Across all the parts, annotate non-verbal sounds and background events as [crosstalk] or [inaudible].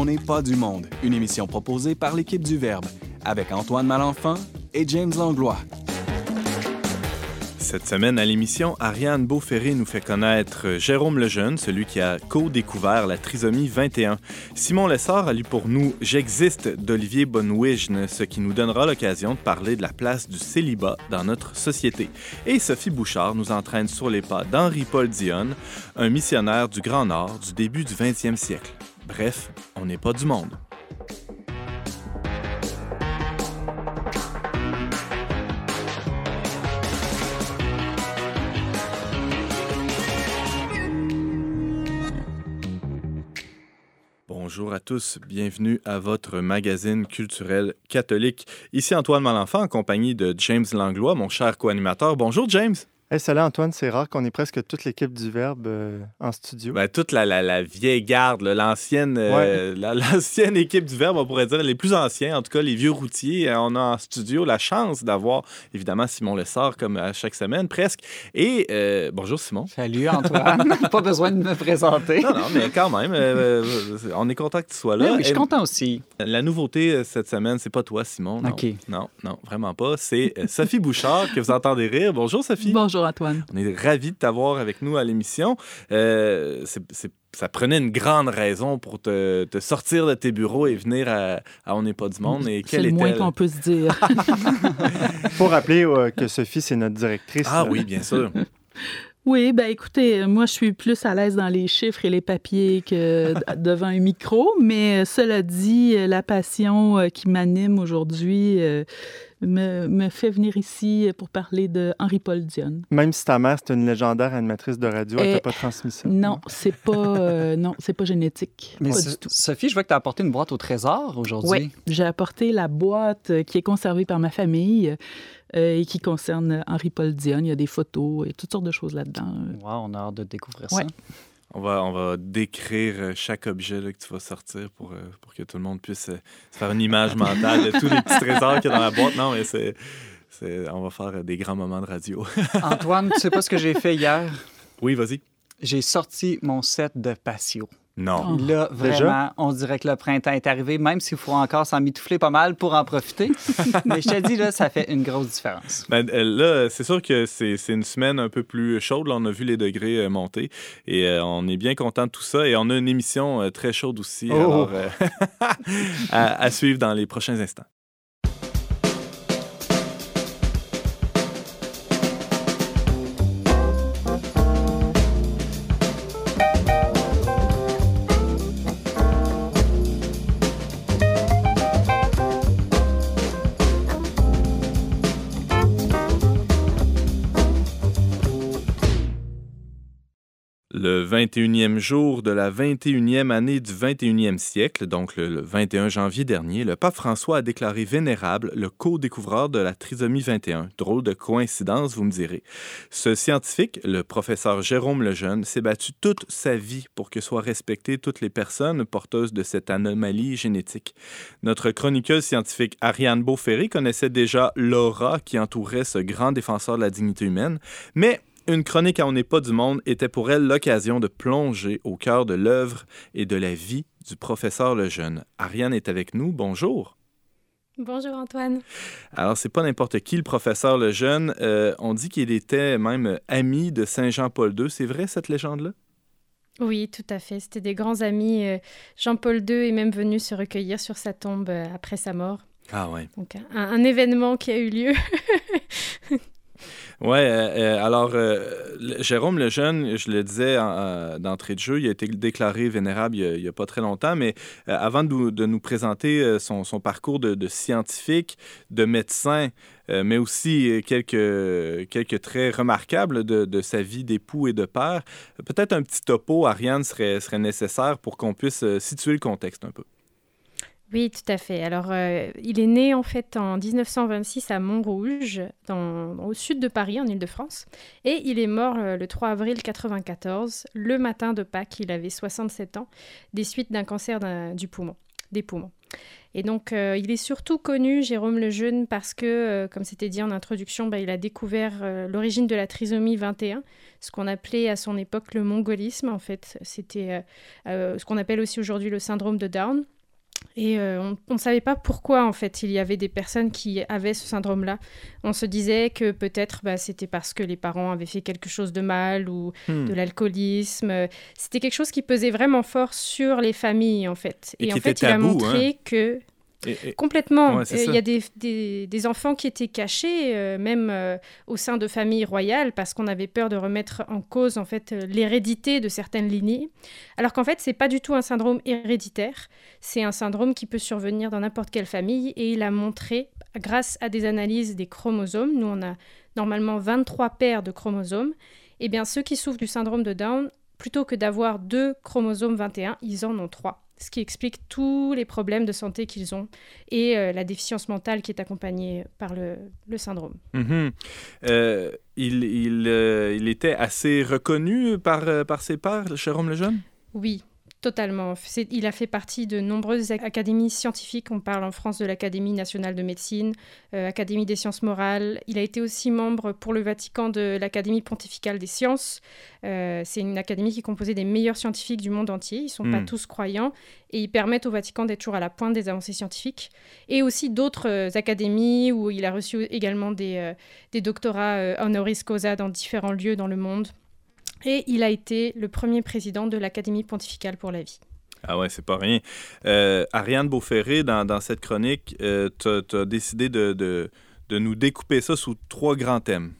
On n'est pas du monde, une émission proposée par l'équipe du Verbe, avec Antoine Malenfant et James Langlois. Cette semaine à l'émission, Ariane Beauferré nous fait connaître Jérôme Lejeune, celui qui a co-découvert la trisomie 21. Simon Lessard a lu pour nous J'existe d'Olivier Bonwigne, ce qui nous donnera l'occasion de parler de la place du célibat dans notre société. Et Sophie Bouchard nous entraîne sur les pas d'Henri-Paul Dionne, un missionnaire du Grand Nord du début du 20e siècle. Bref, on n'est pas du monde. Bonjour à tous, bienvenue à votre magazine culturel catholique. Ici Antoine Malenfant en compagnie de James Langlois, mon cher co-animateur. Bonjour James. Hey, salut Antoine, c'est rare qu'on ait presque toute l'équipe du Verbe euh, en studio. Ben, toute la, la, la, vieille garde, l'ancienne euh, [laughs] l'ancienne équipe du Verbe, on pourrait dire, les plus anciens, en tout cas les vieux routiers. Euh, on a en studio la chance d'avoir évidemment Simon Lessard comme à chaque semaine presque. Et bonjour Simon. Salut Antoine, [laughs] pas besoin de me présenter. Non, non, mais quand même, on est content que tu sois là. Oui, je suis content aussi. La nouveauté cette semaine, c'est pas toi Simon. Non, OK. Non, non, vraiment pas. C'est Sophie Bouchard que vous entendez rire. Bonjour Sophie. Bonjour. Antoine. On est ravis de t'avoir avec nous à l'émission. Euh, ça prenait une grande raison pour te, sortir de tes bureaux et venir à, On n'est pas du monde. Et C'est le moins qu'on peut se dire. [laughs] pour rappeler euh, que Sophie, c'est notre directrice. Ah oui, bien sûr. [laughs] Oui, ben écoutez, moi je suis plus à l'aise dans les chiffres et les papiers que [laughs] devant un micro, mais cela dit, la passion euh, qui m'anime aujourd'hui, me, me, fait venir ici pour parler de Henri-Paul Dionne. Même si ta mère, c'est une légendaire animatrice de radio, elle t'a pas transmis ça? Non, c'est pas, euh, non, c'est pas génétique. [laughs] Mais pas du tout. Sophie, je vois que tu as apporté une boîte au trésor aujourd'hui. Oui, j'ai apporté la boîte euh, qui est conservée par ma famille. Euh, et qui concerne Henri-Paul Dionne. Il y a des photos et toutes sortes de choses là-dedans. Wow, on a hâte de découvrir ça. On va, on va décrire euh, chaque objet que tu vas sortir pour, euh, pour que tout le monde puisse euh, se faire une image mentale de tous les petits trésors qu'il y a dans la boîte. Non, mais c'est, on va faire des grands moments de radio. [laughs] Antoine, tu sais pas ce que j'ai fait hier? Oui, vas-y. J'ai sorti mon set de patio. Non. Là, vraiment, on dirait que le printemps est arrivé, même s'il faut encore s'en mitoufler pas mal pour en profiter. [laughs] Mais je te dis, là, ça fait une grosse différence. Ben, euh, là, c'est sûr que c'est une semaine un peu plus chaude. Là, on a vu les degrés euh, monter et euh, on est bien content de tout ça. Et on a une émission très chaude aussi oh. [laughs] à suivre dans les prochains instants. Le 21e jour de la 21e année du 21e siècle, donc le 21 janvier dernier, le pape François a déclaré vénérable le co-découvreur de la trisomie 21. Drôle de coïncidence, vous me direz. Ce scientifique, le professeur Jérôme Lejeune, s'est battu toute sa vie pour que soient respectées toutes les personnes porteuses de cette anomalie génétique. Notre chroniqueuse scientifique Ariane Beauferré connaissait déjà l'aura qui entourait ce grand défenseur de la dignité humaine, mais une chronique à On n'est pas du monde était pour elle l'occasion de plonger au cœur de l'œuvre et de la vie du professeur Lejeune. Ariane est avec nous. Bonjour. Bonjour Antoine. Alors, c'est pas n'importe qui le professeur Lejeune. Euh, on dit qu'il était même ami de Saint Jean-Paul II. C'est vrai cette légende-là? Oui, tout à fait. C'était des grands amis. Euh, Jean-Paul II est même venu se recueillir sur sa tombe euh, après sa mort. Ah ouais. Donc un, un événement qui a eu lieu. [laughs] Oui, euh, euh, alors euh, Jérôme le Jeune, je le disais d'entrée de jeu, il a été déclaré vénérable il n'y a, pas très longtemps, mais avant de, nous présenter son, parcours de, scientifique, de médecin, mais aussi quelques, quelques traits remarquables de, sa vie d'époux et de père, peut-être un petit topo, Ariane, serait, serait nécessaire pour qu'on puisse situer le contexte un peu. Oui, tout à fait. Alors, euh, il est né en fait en 1926 à Montrouge, au sud de Paris, en Ile-de-France. Et il est mort euh, le 3 avril 1994, le matin de Pâques. Il avait 67 ans, des suites d'un cancer du poumon. des poumons. Et donc, euh, il est surtout connu, Jérôme Lejeune, parce que, comme c'était dit en introduction, bah, il a découvert l'origine de la trisomie 21, ce qu'on appelait à son époque le mongolisme, en fait. C'était ce qu'on appelle aussi aujourd'hui le syndrome de Down. Et on ne savait pas pourquoi, en fait, il y avait des personnes qui avaient ce syndrome-là. On se disait que peut-être bah, c'était parce que les parents avaient fait quelque chose de mal ou Hmm. de l'alcoolisme. C'était quelque chose qui pesait vraiment fort sur les familles, en fait. Et en fait, il a tabou, hein. montré que Et- et- Complètement. Ouais, Euh. Il y a des, des- des enfants qui étaient cachés, euh, même euh, au sein de familles royales, parce qu'on avait peur de remettre en cause en fait l'hérédité de certaines lignées. Alors qu'en fait, c'est pas du tout un syndrome héréditaire. C'est un syndrome qui peut survenir dans n'importe quelle famille. Et il a montré, grâce à des analyses des chromosomes, nous on a normalement 23 paires de chromosomes. Et bien ceux qui souffrent du syndrome de Down, plutôt que d'avoir deux chromosomes 21, ils en ont trois. Ce qui explique tous les problèmes de santé qu'ils ont et euh, la déficience mentale qui est accompagnée par le, le syndrome. Mhm. Euh, il, il, euh, il était assez reconnu par, par ses pairs, Jérôme Lejeune? Oui, totalement. Il a fait partie de nombreuses ac- académies scientifiques. On parle en France de l'Académie nationale de médecine, euh, Académie des sciences morales. Il a été aussi membre pour le Vatican de l'Académie pontificale des sciences. Euh, C'est une académie qui est composée des meilleurs scientifiques du monde entier. Ils ne sont pas Mm. tous croyants et ils permettent au Vatican d'être toujours à la pointe des avancées scientifiques. Et aussi d'autres euh, académies où il a reçu également des, des doctorats honoris causa dans différents lieux dans le monde. Et il a été le premier président de l'Académie pontificale pour la vie. Ah ouais, c'est pas rien. Euh, Ariane Beauferré, dans, dans cette chronique, euh, tu as décidé de, de, de nous découper ça sous trois grands thèmes.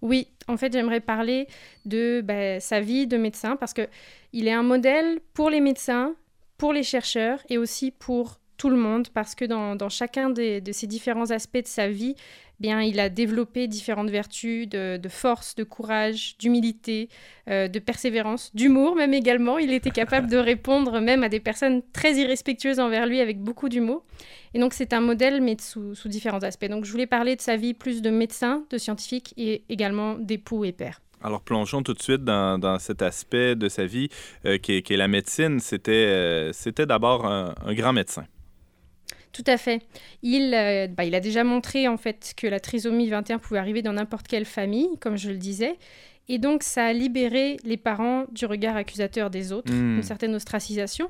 Oui, en fait, j'aimerais parler de bah, sa vie de médecin parce que il est un modèle pour les médecins, pour les chercheurs et aussi pour tout le monde parce que dans, dans chacun de ces différents aspects de sa vie, bien, il a développé différentes vertus de, force, de courage, d'humilité, euh, de persévérance, d'humour même également. Il était capable de répondre même à des personnes très irrespectueuses envers lui avec beaucoup d'humour. Et donc c'est un modèle, mais sous, sous différents aspects. Donc je voulais parler de sa vie plus de médecin, de scientifique et également d'époux et père. Alors plongeons tout de suite dans, dans cet aspect de sa vie euh, qui, est, la médecine. C'était euh, d'abord un grand médecin. Tout à fait. Il, euh, bah, il a déjà montré en fait que la trisomie 21 pouvait arriver dans n'importe quelle famille, comme je le disais. Et donc ça a libéré les parents du regard accusateur des autres, Hmm. une certaine ostracisation.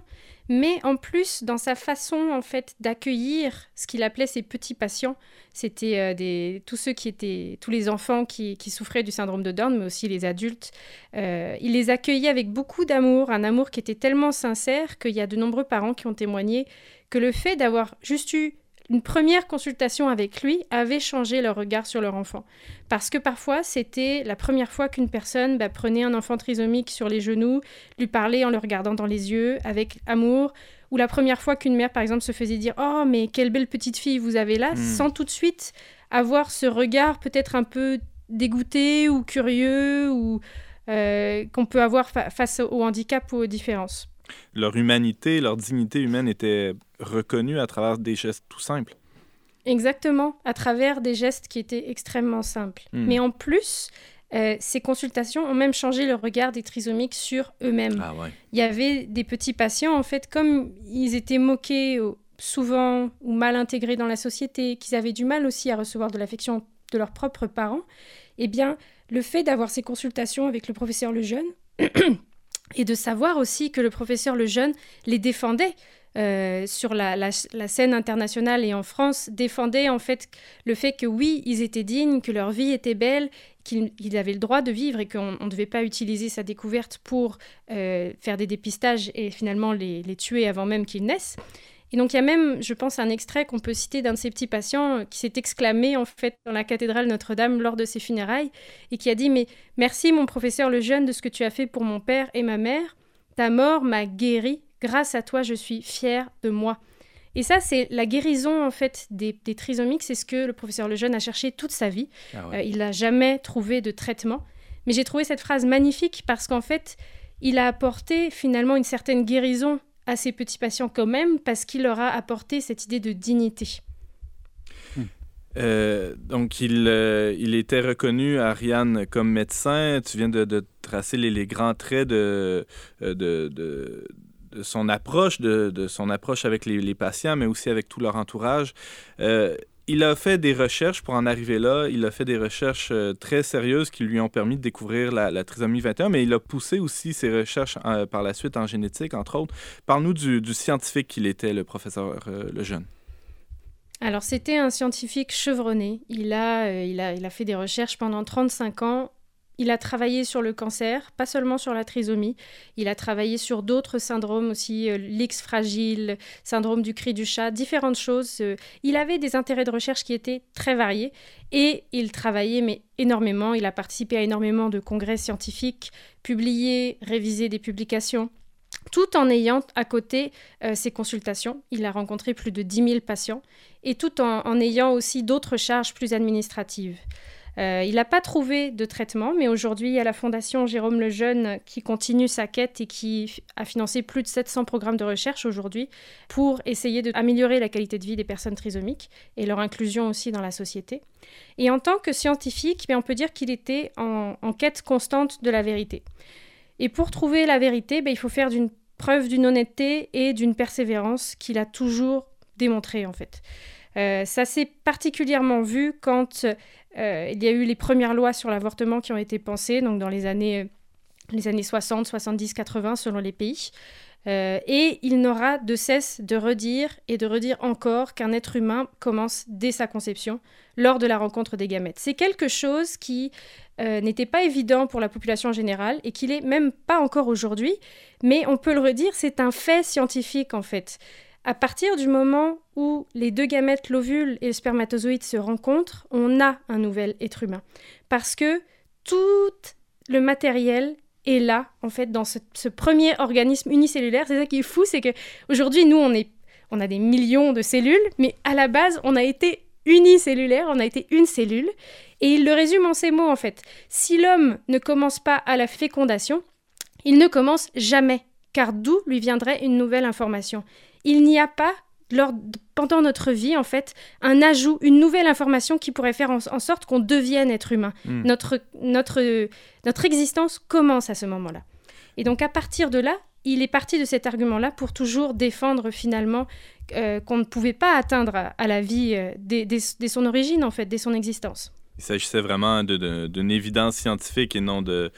Mais en plus, dans sa façon en fait d'accueillir ce qu'il appelait ses petits patients, c'était euh, des tous ceux qui étaient tous les enfants qui, qui souffraient du syndrome de Down, mais aussi les adultes. Euh, il les accueillait avec beaucoup d'amour, un amour qui était tellement sincère qu'il y a de nombreux parents qui ont témoigné que le fait d'avoir juste eu une première consultation avec lui avait changé leur regard sur leur enfant. Parce que parfois, c'était la première fois qu'une personne bah, prenait un enfant trisomique sur les genoux, lui parlait en le regardant dans les yeux, avec amour, ou la première fois qu'une mère, par exemple, se faisait dire Oh, mais quelle belle petite fille vous avez là, Mm. sans tout de suite avoir ce regard peut-être un peu dégoûté ou curieux, ou euh, qu'on peut avoir fa- face au handicap ou aux différences. Leur humanité, leur dignité humaine était reconnue à travers des gestes tout simples. Exactement, à travers des gestes qui étaient extrêmement simples. Hmm. Mais en plus, euh, ces consultations ont même changé le regard des trisomiques sur eux-mêmes. Ah ouais. Il y avait des petits patients, en fait, comme ils étaient moqués souvent ou mal intégrés dans la société, qu'ils avaient du mal aussi à recevoir de l'affection de leurs propres parents, eh bien, le fait d'avoir ces consultations avec le professeur Lejeune [clears throat] et de savoir aussi que le professeur Lejeune les défendait euh, sur la, scène internationale et en France, défendait en fait le fait que oui, ils étaient dignes, que leur vie était belle, qu'ils avaient le droit de vivre et qu'on ne devait pas utiliser sa découverte pour euh, faire des dépistages et finalement les tuer avant même qu'ils naissent. Et donc il y a même, je pense, un extrait qu'on peut citer d'un de ces petits patients euh, qui s'est exclamé en fait dans la cathédrale Notre-Dame lors de ses funérailles et qui a dit mais merci mon professeur le jeune de ce que tu as fait pour mon père et ma mère. Ta mort m'a guéri. Grâce à toi, je suis fière de moi. Et ça, c'est la guérison en fait des, des trisomiques. C'est ce que le professeur Lejeune a cherché toute sa vie. Ah Euh, il n'a jamais trouvé de traitement. Mais j'ai trouvé cette phrase magnifique parce qu'en fait, il a apporté finalement une certaine guérison à ses petits patients quand même parce qu'il leur a apporté cette idée de dignité. Euh, donc, il, euh, il était reconnu, Ariane, comme médecin. Tu viens de, de tracer les, grands traits de, euh, de, de, son approche, de, son approche avec les, patients, mais aussi avec tout leur entourage. Il a fait des recherches pour en arriver là. Il a fait des recherches euh, très sérieuses qui lui ont permis de découvrir la, trisomie 21, mais il a poussé aussi ses recherches par la suite en génétique, entre autres. Parle-nous du, scientifique qu'il était, le professeur Lejeune. Alors, c'était un scientifique chevronné. Il a, il, a, il a fait des recherches pendant 35 ans il a travaillé sur le cancer, pas seulement sur la trisomie. Il a travaillé sur d'autres syndromes aussi, euh, l'X fragile, syndrome du cri du chat, différentes choses. Euh. il avait des intérêts de recherche qui étaient très variés et il travaillait mais énormément. Il a participé à énormément de congrès scientifiques, publié, révisé des publications tout en ayant à côté euh, ses consultations. Il a rencontré plus de 10 000 patients et tout en ayant aussi d'autres charges plus administratives. Euh, il n'a pas trouvé de traitement, mais aujourd'hui, il y a la Fondation Jérôme Lejeune qui continue sa quête et qui a financé plus de 700 programmes de recherche aujourd'hui pour essayer d'améliorer la qualité de vie des personnes trisomiques et leur inclusion aussi dans la société. Et en tant que scientifique, on peut dire qu'il était en, quête constante de la vérité. Et pour trouver la vérité, ben, il faut faire preuve d'une honnêteté et d'une persévérance qu'il a toujours démontré en fait. Euh, ça s'est particulièrement vu quand il y a eu les premières lois sur l'avortement qui ont été pensées, donc dans les années, euh, les années 60, 70, 80, selon les pays. et il n'aura de cesse de redire et de redire encore qu'un être humain commence dès sa conception, lors de la rencontre des gamètes. C'est quelque chose qui n'était pas évident pour la population générale et qui l'est même pas encore aujourd'hui, mais on peut le redire, c'est un fait scientifique en fait. À partir du moment où les deux gamètes, l'ovule et le spermatozoïde se rencontrent, on a un nouvel être humain. Parce que tout le matériel est là, en fait, dans ce, premier organisme unicellulaire. C'est ça qui est fou, c'est qu'aujourd'hui, nous, on, est, on a des millions de cellules, mais à la base, on a été unicellulaire, on a été une cellule. Et il le résume en ces mots, en fait. Si l'homme ne commence pas à la fécondation, il ne commence jamais, car d'où lui viendrait une nouvelle information? Il n'y a pas pendant notre vie, en fait, un ajout, une nouvelle information qui pourrait faire en, sorte qu'on devienne être humain. Hmm. Notre, notre, notre existence commence à ce moment-là. Et donc, à partir de là, il est parti de cet argument-là pour toujours défendre finalement euh, qu'on ne pouvait pas atteindre à, la vie euh, dès, son origine, en fait, dès son existence. Il s'agissait vraiment d'une évidence scientifique et non de,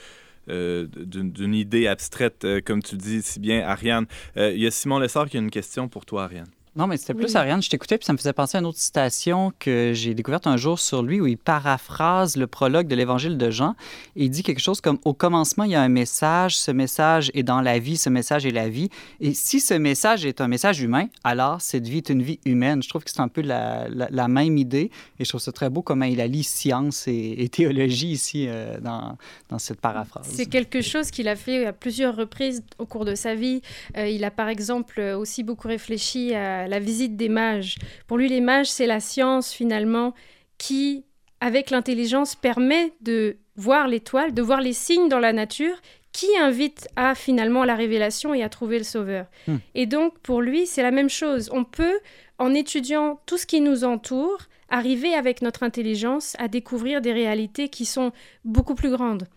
euh, d'une idée abstraite, euh, comme tu dis si bien, Ariane. Euh, il y a Simon Lessard qui a une question pour toi, Ariane. Non, mais c'était plus Ariane. Je t'écoutais, puis ça me faisait penser à une autre citation que j'ai découverte un jour sur lui où il paraphrase le prologue de l'Évangile de Jean. Et il dit quelque chose comme Au commencement, il y a un message, ce message est dans la vie, ce message est la vie. Et si ce message est un message humain, alors cette vie est une vie humaine. Je trouve que c'est un peu la, la, même idée. Et je trouve ça très beau comment il allie science et, théologie ici euh, dans, dans, cette paraphrase. C'est quelque chose qu'il a fait à plusieurs reprises au cours de sa vie. Euh, il a par exemple aussi beaucoup réfléchi à la, visite des mages. Pour lui, les mages, c'est la science finalement qui, avec l'intelligence, permet de voir l'étoile, de voir les signes dans la nature qui invite à finalement la révélation et à trouver le sauveur. Hmm. Et donc pour lui, c'est la même chose. On peut, en étudiant tout ce qui nous entoure, arriver avec notre intelligence à découvrir des réalités qui sont beaucoup plus grandes.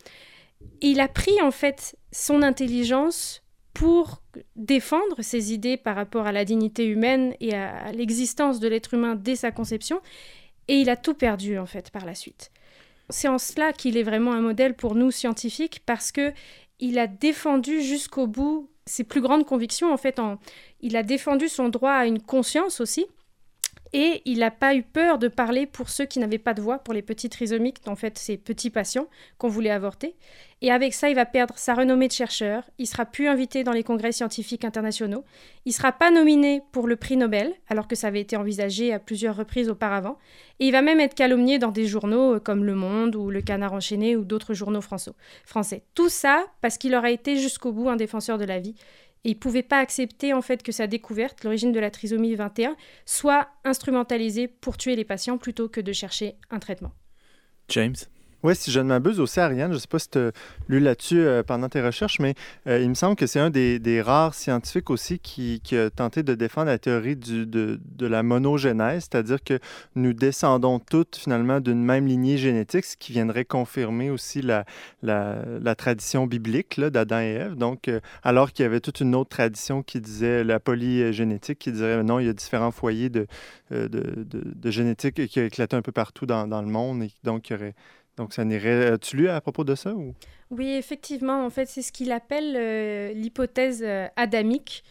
Il a pris en fait son intelligence pour défendre ses idées par rapport à la dignité humaine et à l'existence de l'être humain dès sa conception, et il a tout perdu en fait par la suite. C'est en cela qu'il est vraiment un modèle pour nous scientifiques parce que il a défendu jusqu'au bout ses plus grandes convictions en fait il a défendu son droit à une conscience aussi et il n'a pas eu peur de parler pour ceux qui n'avaient pas de voix, pour les petits trisomiques, en fait ces petits patients qu'on voulait avorter. Et avec ça, il va perdre sa renommée de chercheur, il sera plus invité dans les congrès scientifiques internationaux, il sera pas nominé pour le prix Nobel, alors que ça avait été envisagé à plusieurs reprises auparavant, et il va même être calomnié dans des journaux euh, comme Le Monde ou Le Canard enchaîné ou d'autres journaux français. Tout ça parce qu'il aura été jusqu'au bout un défenseur de la vie et il ne pouvait pas accepter en fait que sa découverte, l'origine de la trisomie 21, soit instrumentalisée pour tuer les patients plutôt que de chercher un traitement. James? Oui, si je ne m'abuse aussi, Ariane, je ne sais pas si tu as lu là-dessus euh, pendant tes recherches, mais euh, il me semble que c'est un des, rares scientifiques aussi qui, a tenté de défendre la théorie du, de, de, la monogénèse, c'est-à-dire que nous descendons toutes finalement d'une même lignée génétique, ce qui viendrait confirmer aussi la, tradition biblique d'Adam et Ève. Donc, euh, alors qu'il y avait toute une autre tradition qui disait la polygénétique, qui disait non, il y a différents foyers de, génétique qui éclataient un peu partout dans, dans le monde et donc il y aurait donc, ça n'irait. As-tu lu à propos de ça ou? Oui, effectivement. En fait, c'est ce qu'il appelle euh, l'hypothèse euh, adamique.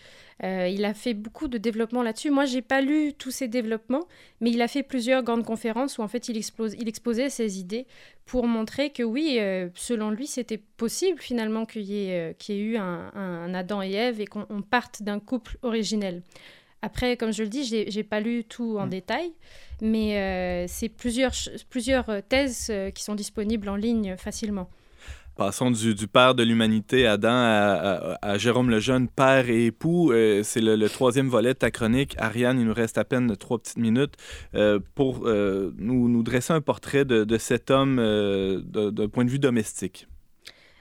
Euh, il a fait beaucoup de développement là-dessus. Moi, j'ai pas lu tous ces développements, mais il a fait plusieurs grandes conférences où en fait il, il exposait ses idées pour montrer que oui, selon lui, c'était possible finalement qu'il y, ait eu un, Adam et Ève et qu'on parte d'un couple originel. Après, comme je le dis, j'ai, n'ai pas lu tout en mm. détail, mais euh, c'est plusieurs, plusieurs euh, thèses euh, qui sont disponibles en ligne facilement. Passons du, père de l'humanité, Adam, à, à, Jérôme le Jeune, père et époux. c'est le, troisième volet de ta chronique. Ariane, il nous reste à peine trois petites minutes pour nous, nous, dresser un portrait de, de cet homme d'un point de vue domestique.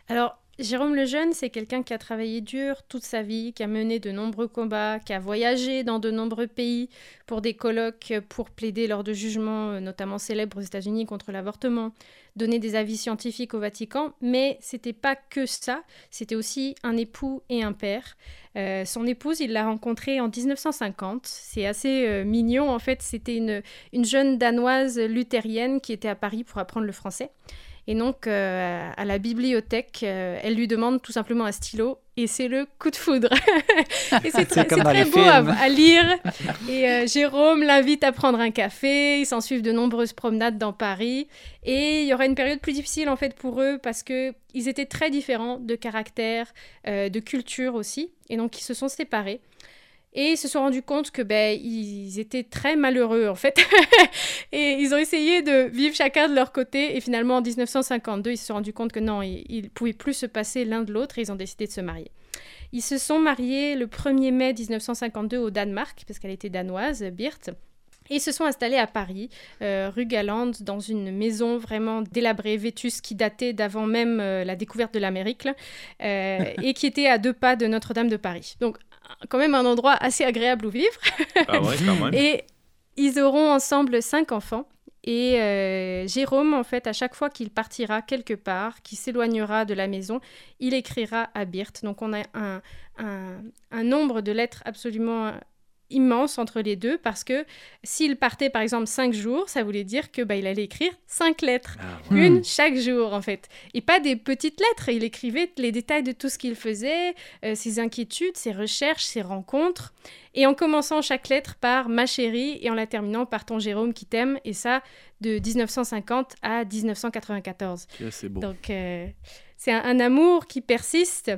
Alors, Jérôme Lejeune, c'est quelqu'un qui a travaillé dur toute sa vie, qui a mené de nombreux combats, qui a voyagé dans de nombreux pays pour des colloques, pour plaider lors de jugements, euh, notamment célèbres aux États-Unis contre l'avortement, donner des avis scientifiques au Vatican. Mais c'était pas que ça, c'était aussi un époux et un père. Euh, son épouse, il l'a rencontrée en 1950. C'est assez euh, mignon en fait. C'était une, une jeune danoise luthérienne qui était à Paris pour apprendre le français. Et donc, euh, à la bibliothèque, euh, elle lui demande tout simplement un stylo et c'est le coup de foudre. [laughs] et c'est très, beau à, lire. [laughs] Et euh, Jérôme l'invite à prendre un café. Ils s'en suivent de nombreuses promenades dans Paris. Et il y aura une période plus difficile en fait pour eux parce que ils étaient très différents de caractère, de culture aussi. Et donc, ils se sont séparés. Et ils se sont rendus compte que ben ils étaient très malheureux en fait. [laughs] et ils ont essayé de vivre chacun de leur côté. Et finalement, en 1952, ils se sont rendus compte que non, ils ne pouvaient plus se passer l'un de l'autre et ils ont décidé de se marier. Ils se sont mariés le 1er mai 1952 au Danemark, parce qu'elle était danoise, Birth. Et ils se sont installés à Paris, euh, rue Galande, dans une maison vraiment délabrée, vétuste, qui datait d'avant même euh, la découverte de l'Amérique, euh, [laughs] et qui était à deux pas de Notre-Dame de Paris. Donc quand même un endroit assez agréable où vivre. Ah ouais, quand même. [laughs] Et ils auront ensemble cinq enfants. Et euh, Jérôme, en fait, à chaque fois qu'il partira quelque part, qu'il s'éloignera de la maison, il écrira à Birth. Donc on a un, un, un nombre de lettres absolument immense entre les deux parce que s'il partait par exemple cinq jours, ça voulait dire que bah, il allait écrire cinq lettres, ah, une hmm. chaque jour en fait, et pas des petites lettres. Il écrivait les détails de tout ce qu'il faisait, euh, ses inquiétudes, ses recherches, ses rencontres, et en commençant chaque lettre par ma chérie et en la terminant par ton Jérôme qui t'aime, et ça de 1950 à 1994. c'est. Donc euh, c'est un amour qui persiste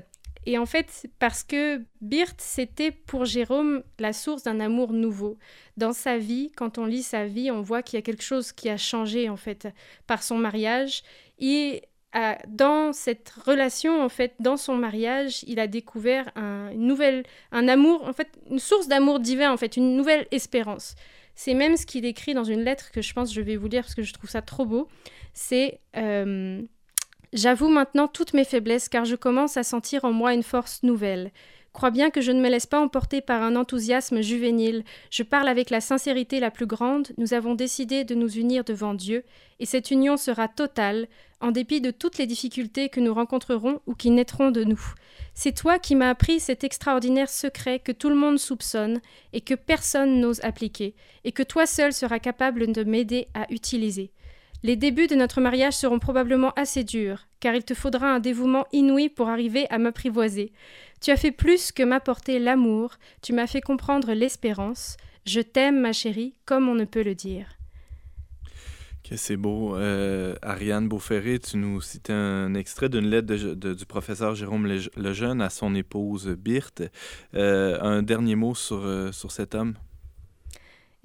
et en fait, parce que Birth, c'était pour Jérôme la source d'un amour nouveau. Dans sa vie, quand on lit sa vie, on voit qu'il y a quelque chose qui a changé, en fait, par son mariage. Et dans cette relation, en fait, dans son mariage, il a découvert un, une nouvelle, un amour, en fait, une source d'amour divin, en fait, une nouvelle espérance. C'est même ce qu'il écrit dans une lettre que je pense je vais vous lire parce que je trouve ça trop beau. C'est euh, J'avoue maintenant toutes mes faiblesses car je commence à sentir en moi une force nouvelle. Crois bien que je ne me laisse pas emporter par un enthousiasme juvénile. Je parle avec la sincérité la plus grande. Nous avons décidé de nous unir devant Dieu, et cette union sera totale, en dépit de toutes les difficultés que nous rencontrerons ou qui naîtront de nous. C'est toi qui m'as appris cet extraordinaire secret que tout le monde soupçonne et que personne n'ose appliquer, et que toi seul seras capable de m'aider à utiliser. Les débuts de notre mariage seront probablement assez durs, car il te faudra un dévouement inouï pour arriver à m'apprivoiser. Tu as fait plus que m'apporter l'amour, tu m'as fait comprendre l'espérance. Je t'aime, ma chérie, comme on ne peut le dire. Que c'est beau. Euh, Ariane Beauferré, tu nous cites un extrait d'une lettre du professeur Jérôme Lejeune à son épouse Birthe. Euh, un dernier mot sur, euh, sur cet homme?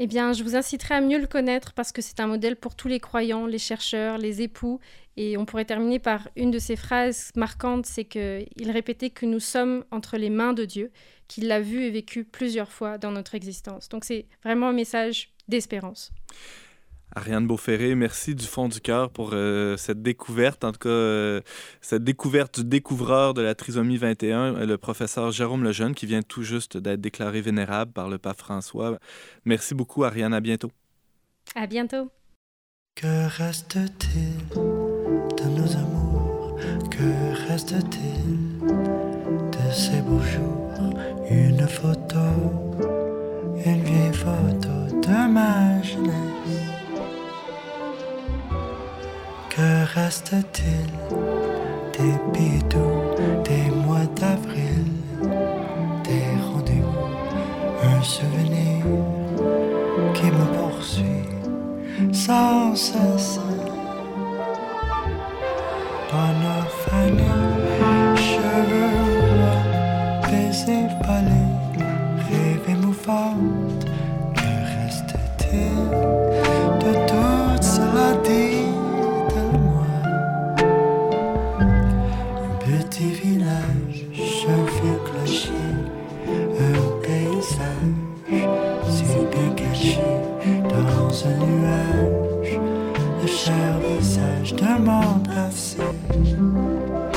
Eh bien, je vous inciterai à mieux le connaître parce que c'est un modèle pour tous les croyants, les chercheurs, les époux. Et on pourrait terminer par une de ses phrases marquantes, c'est qu'il répétait que nous sommes entre les mains de Dieu, qu'il l'a vu et vécu plusieurs fois dans notre existence. Donc c'est vraiment un message d'espérance. Ariane Beauferré, merci du fond du cœur pour euh, cette découverte, en tout cas, euh, cette découverte du découvreur de la trisomie 21, le professeur Jérôme Lejeune, qui vient tout juste d'être déclaré vénérable par le pape François. Merci beaucoup, Ariane. À bientôt. À bientôt. Que reste-t-il de nos amours? Que reste-t-il de ces beaux jours? Une photo, une vieille photo de ma jeunesse. Que reste-t-il des bidous, des mois d'avril, des rendez-vous, un souvenir qui me poursuit sans cesse. Bonne famille, cheveux, monde passé.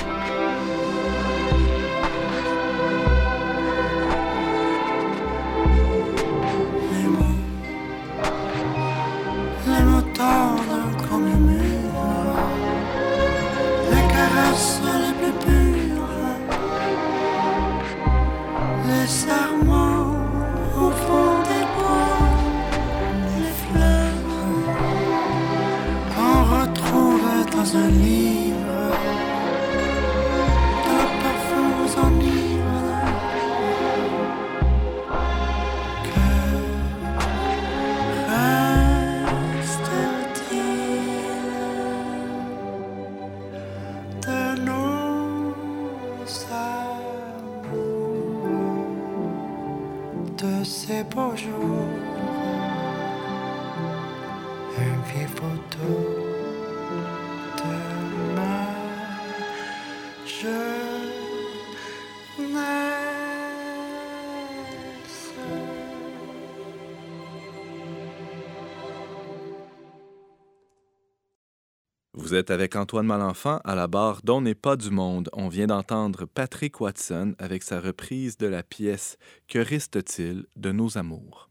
Vous êtes avec Antoine Malenfant à la barre d'On n'est pas du monde. On vient d'entendre Patrick Watson avec sa reprise de la pièce Que reste-t-il de nos amours?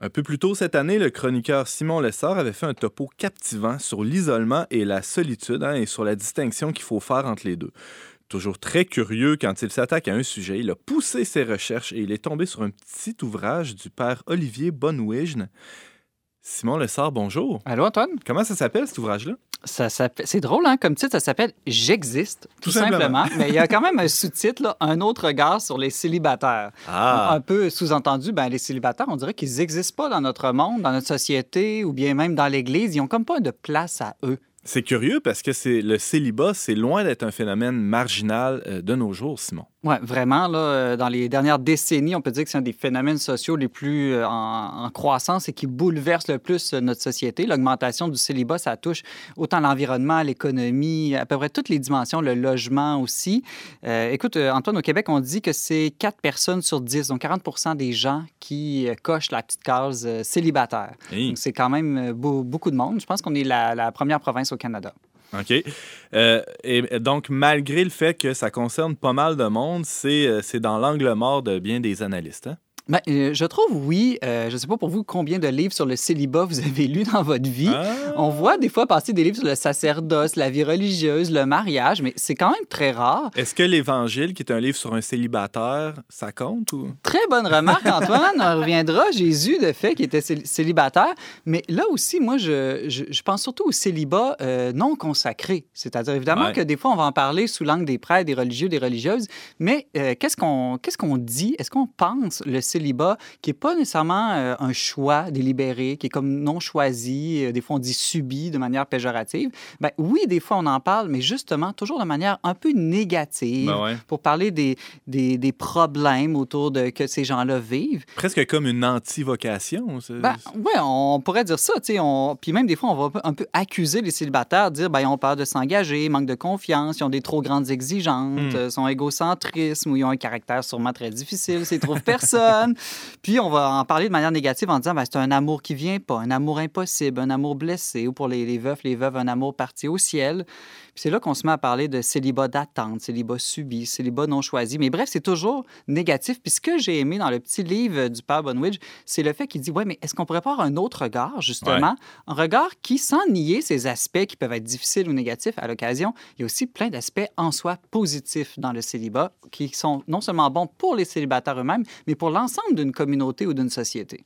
Un peu plus tôt cette année, le chroniqueur Simon Lessard avait fait un topo captivant sur l'isolement et la solitude hein, et sur la distinction qu'il faut faire entre les deux. Toujours très curieux quand il s'attaque à un sujet, il a poussé ses recherches et il est tombé sur un petit ouvrage du père Olivier Bonouigne. Simon Lessard, bonjour. Allô, Antoine? Comment ça s'appelle cet ouvrage-là? Ça, s'appelle- c'est drôle, hein, comme titre, ça s'appelle J'existe, tout, Tout simplement. simplement. Mais il y a quand même un sous-titre, là, Un autre regard sur les célibataires. Ah, Un peu sous-entendu, ben, les célibataires, on dirait qu'ils n'existent pas dans notre monde, dans notre société ou bien même dans l'Église. Ils n'ont comme pas de place à eux. c'est curieux parce que c'est le célibat, c'est loin d'être un phénomène marginal euh, de nos jours, Simon. Oui, vraiment, là, euh, dans les dernières décennies, on peut dire que c'est un des phénomènes sociaux les plus euh, en, en croissance et qui bouleverse le plus euh, notre société. L'augmentation du célibat, ça touche autant l'environnement, l'économie, à peu près toutes les dimensions, le logement aussi. Euh, écoute, Antoine, au Québec, on dit que c'est 4 personnes sur 10, donc 40% des gens qui cochent la petite case célibataire. Hey, Donc, c'est quand même beau- beaucoup de monde. Je pense qu'on est la, la première province au Canada. OK? Euh, et donc, malgré le fait que ça concerne pas mal de monde, c'est euh, dans l'angle mort de bien des analystes. hein? Ben, euh, je trouve, oui. Euh, je ne sais pas pour vous combien de livres sur le célibat vous avez lu dans votre vie. Ah! On voit des fois passer des livres sur le sacerdoce, la vie religieuse, le mariage, mais c'est quand même très rare. Est-ce que l'Évangile, qui est un livre sur un célibataire, ça compte ou? Très bonne remarque, [laughs] Antoine. On reviendra. Jésus, de fait, qui était cél- célibataire. Mais là aussi, moi, je, je- je pense surtout au célibat euh, non consacré. C'est-à-dire, évidemment, Ouais. que des fois, on va en parler sous l'angle des prêtres, des religieux, des religieuses. Mais qu'est-ce qu'on qu'est-ce qu'on dit? Est-ce qu'on pense le célibat qui n'est pas nécessairement euh, un choix délibéré, qui est comme non choisi, euh, des fois on dit subi de manière péjorative? Ben oui, des fois on en parle, mais justement, toujours de manière un peu négative Ben ouais. pour parler des, des, des problèmes autour de que ces gens-là vivent. Presque comme une anti-vocation. Ben, ouais, on pourrait dire ça. On... Puis même des fois, on va un peu- accuser les célibataires, dire, ben, ils ont peur de s'engager, manque de confiance, ils ont des trop grandes exigences, euh, sont égocentrisme ou ils ont un caractère sûrement très difficile, s'ils trouvent personne. Puis on va en parler de manière négative en disant ben, c'est un amour qui vient pas, un amour impossible, un amour blessé, ou pour les, les veufs, les veuves, un amour parti au ciel. Puis c'est là qu'on se met à parler de célibat d'attente, célibat subi, célibat non choisi. Mais bref, c'est toujours négatif. Puis ce que j'ai aimé dans le petit livre du père Bonwidge, c'est le fait qu'il dit Ouais, mais est-ce qu'on pourrait pas avoir un autre regard, justement? Un regard qui, sans nier ces aspects qui peuvent être difficiles ou négatifs à l'occasion, il y a aussi plein d'aspects en soi positifs dans le célibat qui sont non seulement bons pour les célibataires eux-mêmes, mais pour l'ensemble d'une communauté ou d'une société.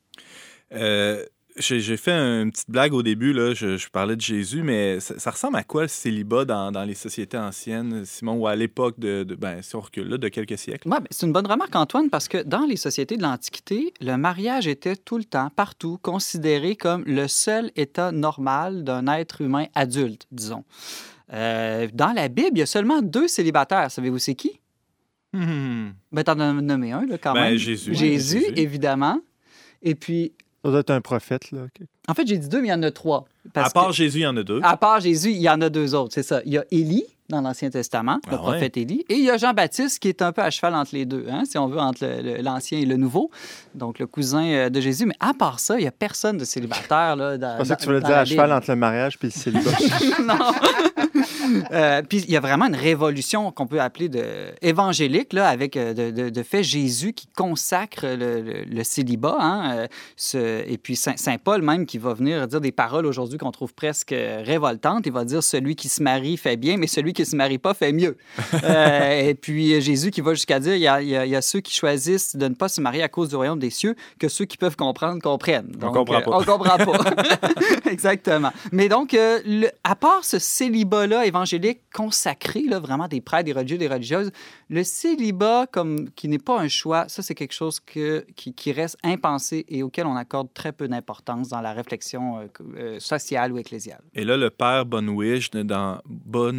Euh, j'ai fait une petite blague au début, là. Je, je parlais de Jésus, mais ça, ça ressemble à quoi le célibat dans, dans les sociétés anciennes, Simon, ou à l'époque de, de- ben, si on recule, là, de quelques siècles? Ouais, c'est une bonne remarque, Antoine, parce que dans les sociétés de l'Antiquité, le mariage était tout le temps, partout, considéré comme le seul état normal d'un être humain adulte, disons. Euh, dans la Bible, il y a seulement deux célibataires. Savez-vous c'est qui? Hmm. Ben, t'en as nommé un, là, quand Ben, même. Jésus. Jésus, Ouais, Jésus. évidemment. Et puis, Ça doit être un prophète, là. en fait, j'ai dit deux, mais il y en a trois. Parce À part que- Jésus, il y en a deux. à part Jésus, il y en a deux autres, c'est ça. Il y a Élie dans l'Ancien Testament, le Ah ouais? prophète Élie, et il y a Jean-Baptiste qui est un peu à cheval entre les deux, hein, si on veut, entre l'Ancien et le Nouveau, donc le cousin euh, de Jésus. Mais à part ça, il n'y a personne de célibataire. Là, dans, Je pensais que tu voulais dire à cheval entre le mariage puis le célibat. [laughs] non. Euh, puis il y a vraiment une révolution qu'on peut appeler de, évangélique, là, avec euh, de, de- de fait Jésus qui consacre le, le- le célibat. hein, ce- et puis Saint, Saint Paul même qui va venir dire des paroles aujourd'hui qu'on trouve presque révoltantes. Il va dire celui qui se marie fait bien, mais celui qui se marie pas fait mieux. Euh, et puis euh, Jésus qui va jusqu'à dire il y, a, il y a- ceux qui choisissent de ne pas se marier à cause du royaume des cieux que ceux qui peuvent comprendre comprennent. On comprend pas. on comprend pas. Exactement. Mais donc, euh, le- à part ce célibat-là évangélique consacré, là, vraiment des prêtres, des religieux, des religieuses, le célibat comme qui n'est pas un choix, ça c'est quelque chose que, qui, reste impensé et auquel on accorde très peu d'importance dans la réflexion euh, euh, sociale ou ecclésiale. Et là, le père Bonwichne, dans dans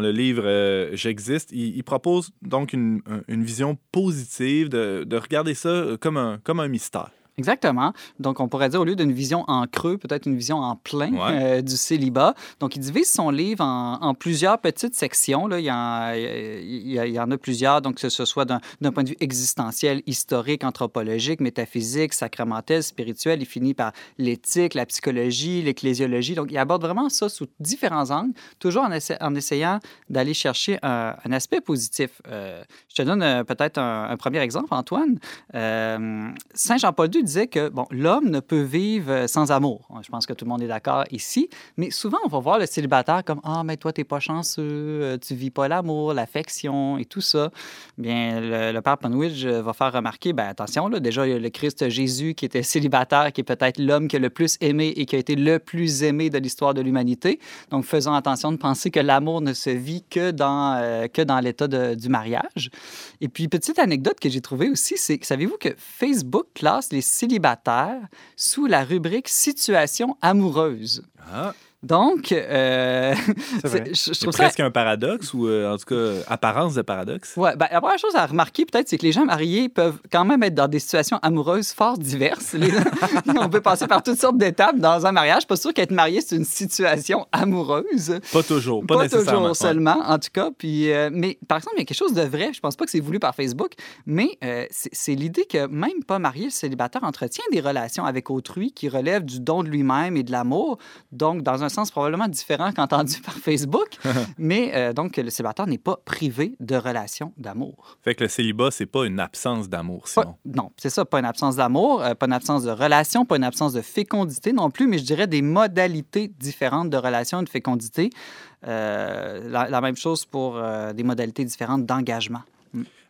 le livre euh, J'existe, il, propose donc une, un- une vision positive de, de regarder ça comme un, comme un mystère. Exactement. Donc, on pourrait dire, au lieu d'une vision en creux, peut-être une vision en plein Ouais. euh, du célibat. Donc, il divise son livre en, en plusieurs petites sections. Là. Il, y en, il y a- en plusieurs, donc que ce soit d'un point de vue existentiel, historique, anthropologique, métaphysique, sacramentel, spirituel. Il finit par l'éthique, la psychologie, l'ecclésiologie. Donc, il aborde vraiment ça sous différents angles, toujours en, essa- en essayant d'aller chercher un, un aspect positif. Euh, je te donne euh, peut-être un, un premier exemple, Antoine. Saint Jean-Paul II disait que bon, l'homme ne peut vivre euh, sans amour. Je pense que tout le monde est d'accord ici. Mais souvent, on va voir le célibataire comme Ah, mais toi, t'es pas chanceux, euh, tu vis pas l'amour, l'affection et tout ça. Bien, le, le père Panwidge va faire remarquer ben, attention, là, déjà, il y a le Christ Jésus qui était [laughs] célibataire, qui est peut-être l'homme qui a le plus aimé et qui a été le plus aimé de l'histoire de l'humanité. Donc, faisons attention de penser que l'amour ne se vit que dans, euh, dans l'état du mariage. Et puis, petite anecdote que j'ai trouvée aussi, c'est, savez-vous que Facebook classe les célibataires sous la rubrique situation amoureuse. Ah, Donc, euh, je, trouve ça presque un paradoxe, ou euh, en tout cas, apparence de paradoxe. Ouais, ben, la première chose à remarquer, peut-être, c'est que les gens mariés peuvent quand même être dans des situations amoureuses fort diverses. Les- [laughs] on peut passer par toutes sortes d'étapes dans un mariage. Pas sûr qu'être marié, c'est une situation amoureuse. Pas toujours, pas, Pas, nécessairement. toujours ouais. seulement, en tout cas. Puis, euh, mais par exemple, il y a quelque chose de vrai. Je pense pas que c'est voulu par Facebook, mais euh, c'est c'est l'idée que même pas marié, le célibataire entretient des relations avec autrui qui relèvent du don de lui-même et de l'amour. Donc, dans un sens probablement différent qu'entendu [laughs] par Facebook. [laughs] mais euh, donc, le célibataire n'est pas privé de relations d'amour. Fait que le célibat, c'est pas une absence d'amour, Pas- Simon. non, c'est ça, pas une absence d'amour, euh, pas une absence de relation, pas une absence de fécondité non plus, mais je dirais des modalités différentes de relation et de fécondité. Euh, la, la même chose pour des modalités différentes d'engagement.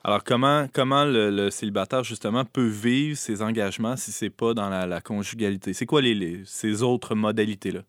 Alors, comment, comment le, le célibataire, justement, peut vivre ses engagements si c'est pas dans la, la conjugalité? C'est quoi les, les- ces autres modalités-là?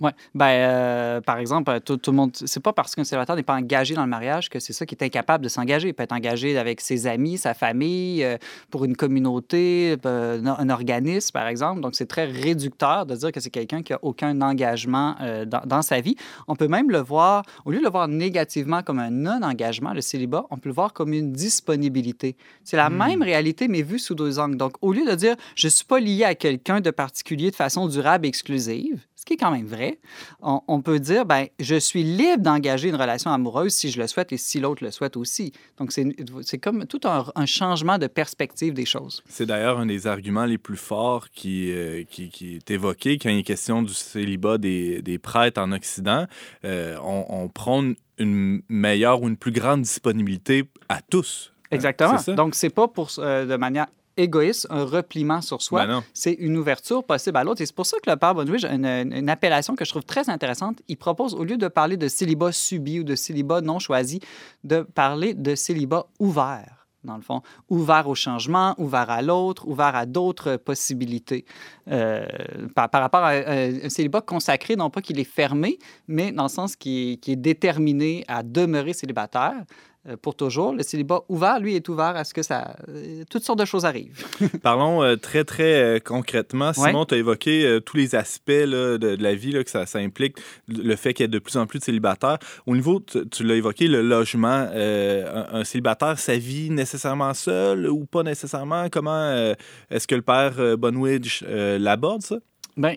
Oui. Ben, euh, par exemple, euh, tout, tout le monde. C'est pas parce qu'un célibataire n'est pas engagé dans le mariage que c'est ça qui est incapable de s'engager. Il peut être engagé avec ses amis, sa famille, euh, pour une communauté, euh, un, organisme, par exemple. Donc, c'est très réducteur de dire que c'est quelqu'un qui a aucun engagement dans, dans sa vie. On peut même le voir, au lieu de le voir négativement comme un non-engagement, le célibat, on peut le voir comme une disponibilité. C'est la même réalité, mais vue sous deux angles. Donc, au lieu de dire je suis pas lié à quelqu'un de particulier de façon durable et exclusive, qui est quand même vrai, on, on peut dire, ben, je suis libre d'engager une relation amoureuse si je le souhaite et si l'autre le souhaite aussi. Donc, c'est comme tout un, un changement de perspective des choses. C'est d'ailleurs un des arguments les plus forts qui, euh, qui, qui est évoqué quand il est question du célibat des, des prêtres en Occident. Euh, on, on prône une meilleure ou une plus grande disponibilité à tous. Exactement. Donc, c'est pas pour, euh, de manière égoïste, un repliement sur soi. Ben c'est une ouverture possible à l'autre. Et c'est pour ça que le père Bonwich a une, appellation que je trouve très intéressante. Il propose, au lieu de parler de célibat subi ou de célibat non choisi, de parler de célibat ouvert, dans le fond. Ouvert au changement, ouvert à l'autre, ouvert à d'autres possibilités. Euh, par, par rapport à un, un célibat consacré, non pas qu'il est fermé, mais dans le sens qui est, qui est déterminé à demeurer célibataire. Euh, Pour toujours. Le célibat ouvert, lui, est ouvert à ce que ça, euh, toutes sortes de choses arrivent. [laughs] Parlons euh, très, très euh, concrètement. Ouais. Simon, tu as évoqué euh, tous les aspects là, de, de la vie là, que ça, ça implique, le fait qu'il y ait de plus en plus de célibataires. Au niveau, tu, tu l'as évoqué, le logement, un, un célibataire, sa vie nécessairement seul ou pas nécessairement? Comment est-ce que le père Bonwidge l'aborde, ça?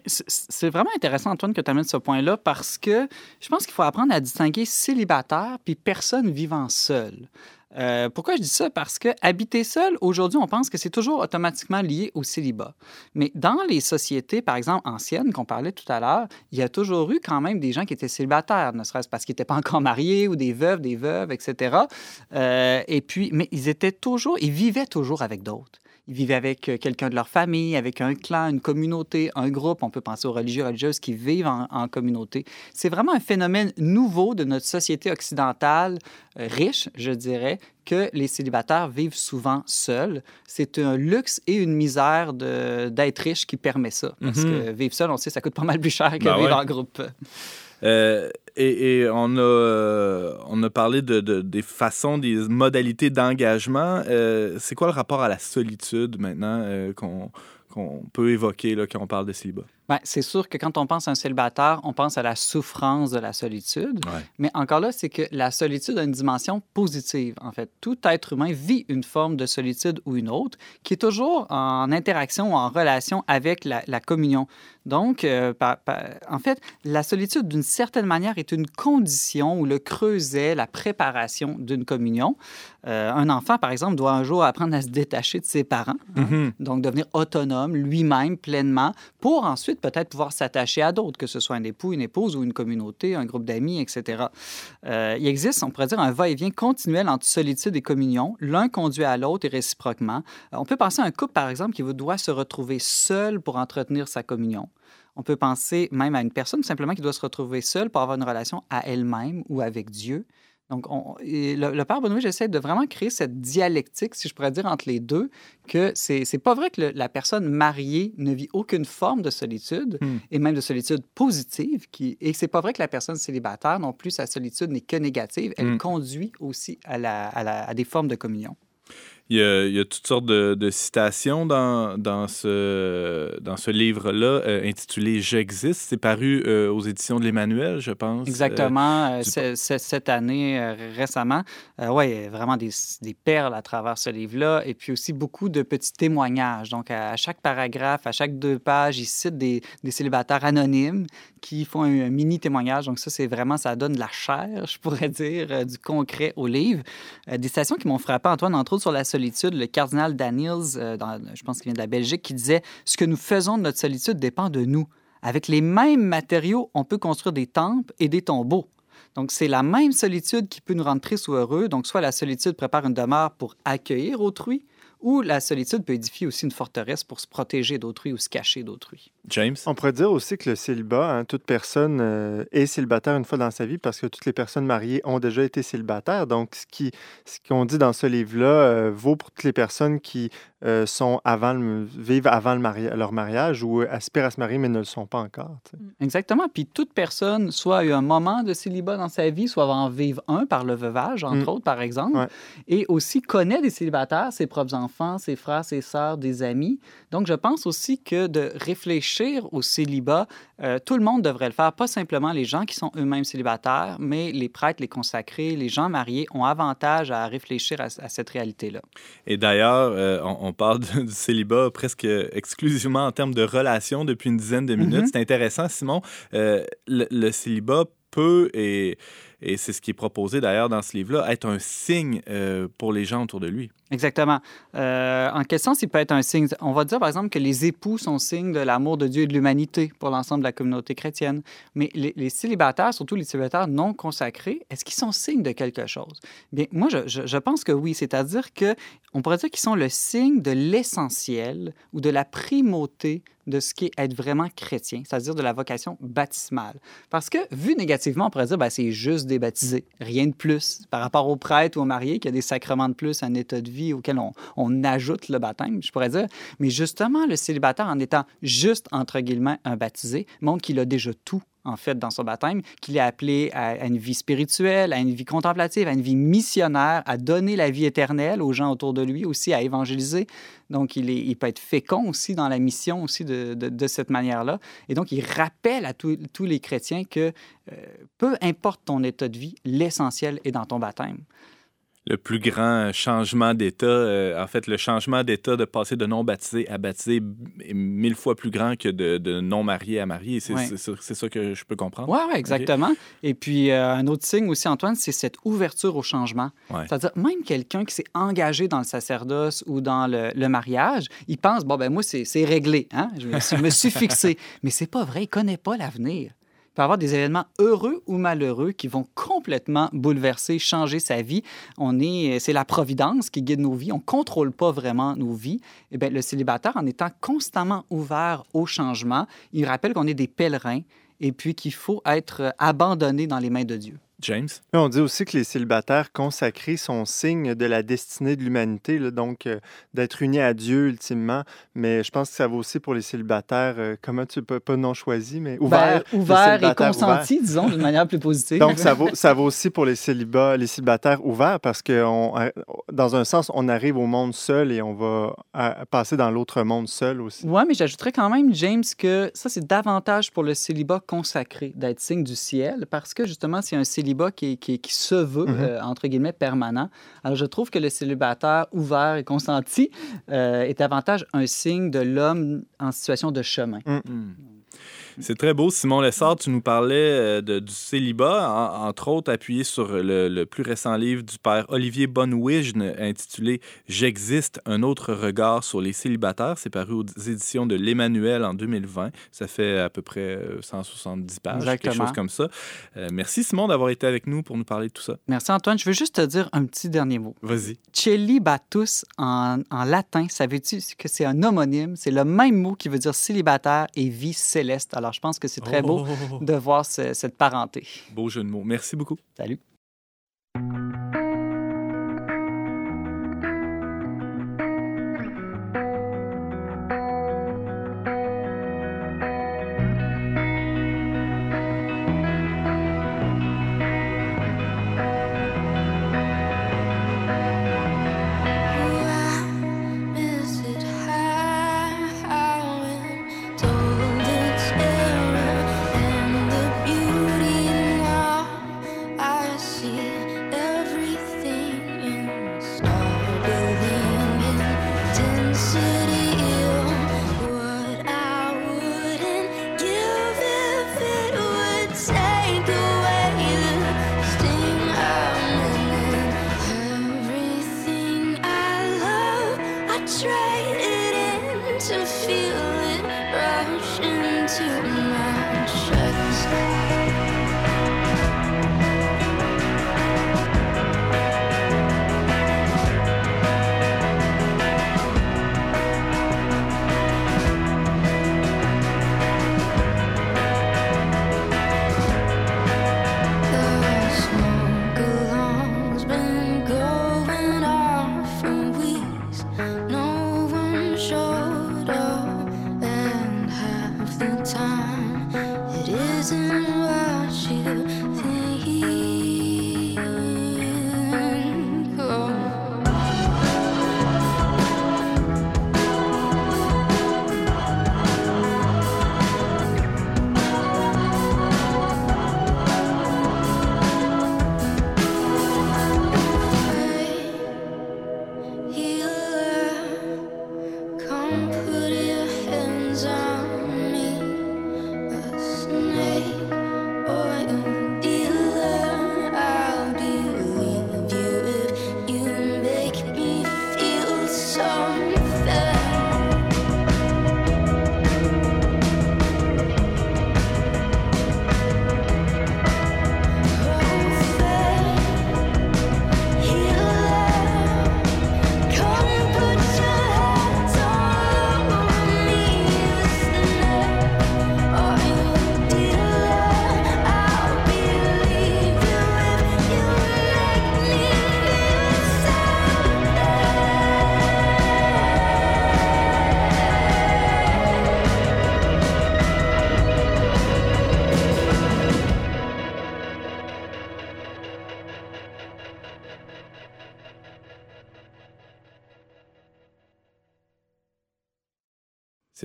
C'est- c'est vraiment intéressant, Antoine, que tu amènes ce point-là parce que je pense qu'il faut apprendre à distinguer célibataire puis personne vivant seule. Euh, pourquoi je dis ça? Parce que habiter seul, aujourd'hui, on pense que c'est toujours automatiquement lié au célibat. Mais dans les sociétés, par exemple, anciennes, qu'on parlait tout à l'heure, il y a toujours eu quand même des gens qui étaient célibataires, ne serait-ce parce qu'ils n'étaient pas encore mariés ou des veuves, des veuves, etc. Euh, et puis, mais ils étaient toujours, ils vivaient toujours avec d'autres. Ils vivaient avec euh, quelqu'un de leur famille, avec un clan, une communauté, un groupe. On peut penser aux religieux, religieuses qui vivent en, en communauté. C'est vraiment un phénomène nouveau de notre société occidentale, euh, riche, je dirais, que les célibataires vivent souvent seuls. C'est un luxe et une misère d'être riche qui permet ça. Parce Mhm. que vivre seul, on sait, ça coûte pas mal plus cher que Ben vivre ouais. en groupe. Euh, et, on, a, euh, on a parlé de, de- des façons, des modalités d'engagement. Euh, c'est quoi le rapport à la solitude maintenant qu'on qu'on peut évoquer là, quand on parle de célibat? Ben, c'est sûr que quand on pense à un célibataire, on pense à la souffrance de la solitude. Ouais. Mais encore là, c'est que la solitude a une dimension positive. En fait, tout être humain vit une forme de solitude ou une autre qui est toujours en interaction ou en relation avec la, la communion. Donc, euh, en fait, la solitude, d'une certaine manière, est une condition ou le creuset, la préparation d'une communion. Euh, un enfant, par exemple, doit un jour apprendre à se détacher de ses parents, hein, Mhm. donc devenir autonome lui-même pleinement, pour ensuite peut-être pouvoir s'attacher à d'autres, que ce soit un époux, une épouse ou une communauté, un groupe d'amis, etc. Euh, il existe, on pourrait dire, un va-et-vient continuel entre solitude et communion. L'un conduit à l'autre et réciproquement. Euh, on peut penser à un couple, par exemple, qui doit se retrouver seul pour entretenir sa communion. On peut penser même à une personne simplement qui doit se retrouver seule pour avoir une relation à elle-même ou avec Dieu. Donc, on- et le, le Père Benoît, j'essaie de vraiment créer cette dialectique, si je pourrais dire, entre les deux, que c'est c'est pas vrai que le- la personne mariée ne vit aucune forme de solitude, Hmm. et même de solitude positive, qui, et c'est pas vrai que la personne célibataire non plus, sa solitude n'est que négative, elle Hmm. conduit aussi à, la- à la- à des formes de communion. Il y a, il y a toutes sortes de, de citations dans, dans ce, dans ce livre-là euh, intitulé J'existe. C'est paru euh, aux éditions de l'Emmanuel, je pense. Exactement. euh, c'est- cette année, récemment, oui, vraiment des, des perles à travers ce livre-là. Et puis aussi beaucoup de petits témoignages. Donc, à, à chaque paragraphe, à chaque deux pages, ils citent des, des célibataires anonymes qui font un, un mini témoignage. Donc, ça, c'est vraiment, ça donne de la chair, [laughs] je pourrais dire, du concret au livre. Des citations qui m'ont frappé, Antoine, entre autres sur la solitude. Le cardinal Daniels, euh, je pense qu'il vient de la Belgique, qui disait Ce que nous faisons de notre solitude dépend de nous. Avec les mêmes matériaux, on peut construire des temples et des tombeaux. Donc, c'est la même solitude qui peut nous rendre tristes ou heureux. Donc, soit la solitude prépare une demeure pour accueillir autrui, ou la solitude peut édifier aussi une forteresse pour se protéger d'autrui ou se cacher d'autrui. James? On pourrait dire aussi que le célibat, hein, toute personne euh, est célibataire une fois dans sa vie parce que toutes les personnes mariées ont déjà été célibataires. Donc, ce qui, ce qu'on dit dans ce livre-là euh, vaut pour toutes les personnes qui euh, sont avant le- vivent avant le mari- leur mariage ou aspirent à se marier mais ne le sont pas encore. tu sais. Exactement. Puis toute personne, soit a eu un moment de célibat dans sa vie, soit va en vivre un par le veuvage, entre Mm. autres, par exemple, Ouais. et aussi connaît des célibataires, ses propres enfants, ses frères, ses sœurs, des amis. Donc, je pense aussi que de réfléchir au célibat. Euh, tout le monde devrait le faire, pas simplement les gens qui sont eux-mêmes célibataires, mais les prêtres, les consacrés, les gens mariés ont avantage à réfléchir à, cette réalité-là. Et d'ailleurs, euh, on, parle [laughs] du célibat presque exclusivement en termes de relations depuis une dizaine de minutes. Mm-hmm. C'est intéressant, Simon. le, le célibat peut et et c'est ce qui est proposé d'ailleurs dans ce livre-là, être un signe euh, pour les gens autour de lui. Exactement. Euh, en question, s'il peut être un signe. On va dire par exemple que les époux sont signes de l'amour de Dieu et de l'humanité pour l'ensemble de la communauté chrétienne. Mais les, célibataires, surtout les célibataires non consacrés, est-ce qu'ils sont signes de quelque chose? Bien, moi, je, pense que oui. C'est-à-dire que on pourrait dire qu'ils sont le signe de l'essentiel ou de la primauté de ce qui est être vraiment chrétien, c'est-à-dire de la vocation baptismale. Parce que, vu négativement, on pourrait dire, ben, c'est juste des baptisés, rien de plus. Par rapport aux prêtres ou aux mariés, qui a des sacrements de plus, un état de vie auquel on, on ajoute le baptême, je pourrais dire. Mais justement, le célibataire, en étant juste, entre guillemets, un baptisé, montre qu'il a déjà tout en fait, dans son baptême, qu'il est appelé à, une vie spirituelle, à une vie contemplative, à une vie missionnaire, à donner la vie éternelle aux gens autour de lui, aussi à évangéliser. Donc, il, est, il peut être fécond aussi dans la mission aussi de, de, cette manière-là. Et donc, il rappelle à tous les chrétiens que euh, peu importe ton état de vie, l'essentiel est dans ton baptême le plus grand changement d'état. Euh, en fait, le changement d'état de passer de non baptisé à baptisé est mille fois plus grand que de, non marié à marié. C'est ça que je peux comprendre. Oui, ouais, exactement. Et puis, euh, un autre signe aussi, Antoine, c'est cette ouverture au changement. C'est-à-dire, même quelqu'un qui s'est engagé dans le sacerdoce ou dans le, mariage, il pense, bon, ben moi, c'est réglé. Hein? Je, je me suis fixé. [laughs] Mais c'est pas vrai, il connaît pas l'avenir peut avoir des événements heureux ou malheureux qui vont complètement bouleverser, changer sa vie. On est, c'est la providence qui guide nos vies. On contrôle pas vraiment nos vies. Et eh bien, le célibataire, en étant constamment ouvert au changement, il rappelle qu'on est des pèlerins et puis qu'il faut être abandonné dans les mains de Dieu. James? On dit aussi que les célibataires consacrés sont signes de la destinée de l'humanité, donc euh, d'être unis à Dieu ultimement. Mais je pense que ça vaut aussi pour les célibataires, euh, comment tu peux pas non choisi, mais ouverts. Ben, ouverts et consentis, disons, d'une manière plus positive. Donc ça vaut, ça vaut aussi pour les, célibats, les célibataires ouverts parce que euh, dans un sens, on arrive au monde seul et on va passer dans l'autre monde seul aussi. Oui, mais j'ajouterais quand même, James, que ça, c'est davantage pour le célibat consacré d'être signe du ciel parce que justement, c'est un célibat qui, qui, se veut, mhm. euh, entre guillemets, permanent. Alors, je trouve que le célibataire ouvert et consenti euh, est davantage un signe de l'homme en situation de chemin. Mm. Mm. C'est très beau. Simon Lessard, tu nous parlais euh, de, du célibat, entre autres appuyé sur le, plus récent livre du père Olivier Bonwigen intitulé J'existe, un autre regard sur les célibataires. C'est paru aux éditions de l'Emmanuel en 2020. Ça fait à peu près 170 euh, pages, quelque chose comme ça. Euh, merci Simon d'avoir été avec nous pour nous parler de tout ça. Merci Antoine. Je veux juste te dire un petit dernier mot. Vas-y. Celibatus en, en latin, ça veut dire que c'est un homonyme? C'est le même mot qui veut dire célibataire et vie céleste. Alors, je pense que c'est très beau oh. de voir cette parenté. Beau jeu de mots. Merci beaucoup. Salut.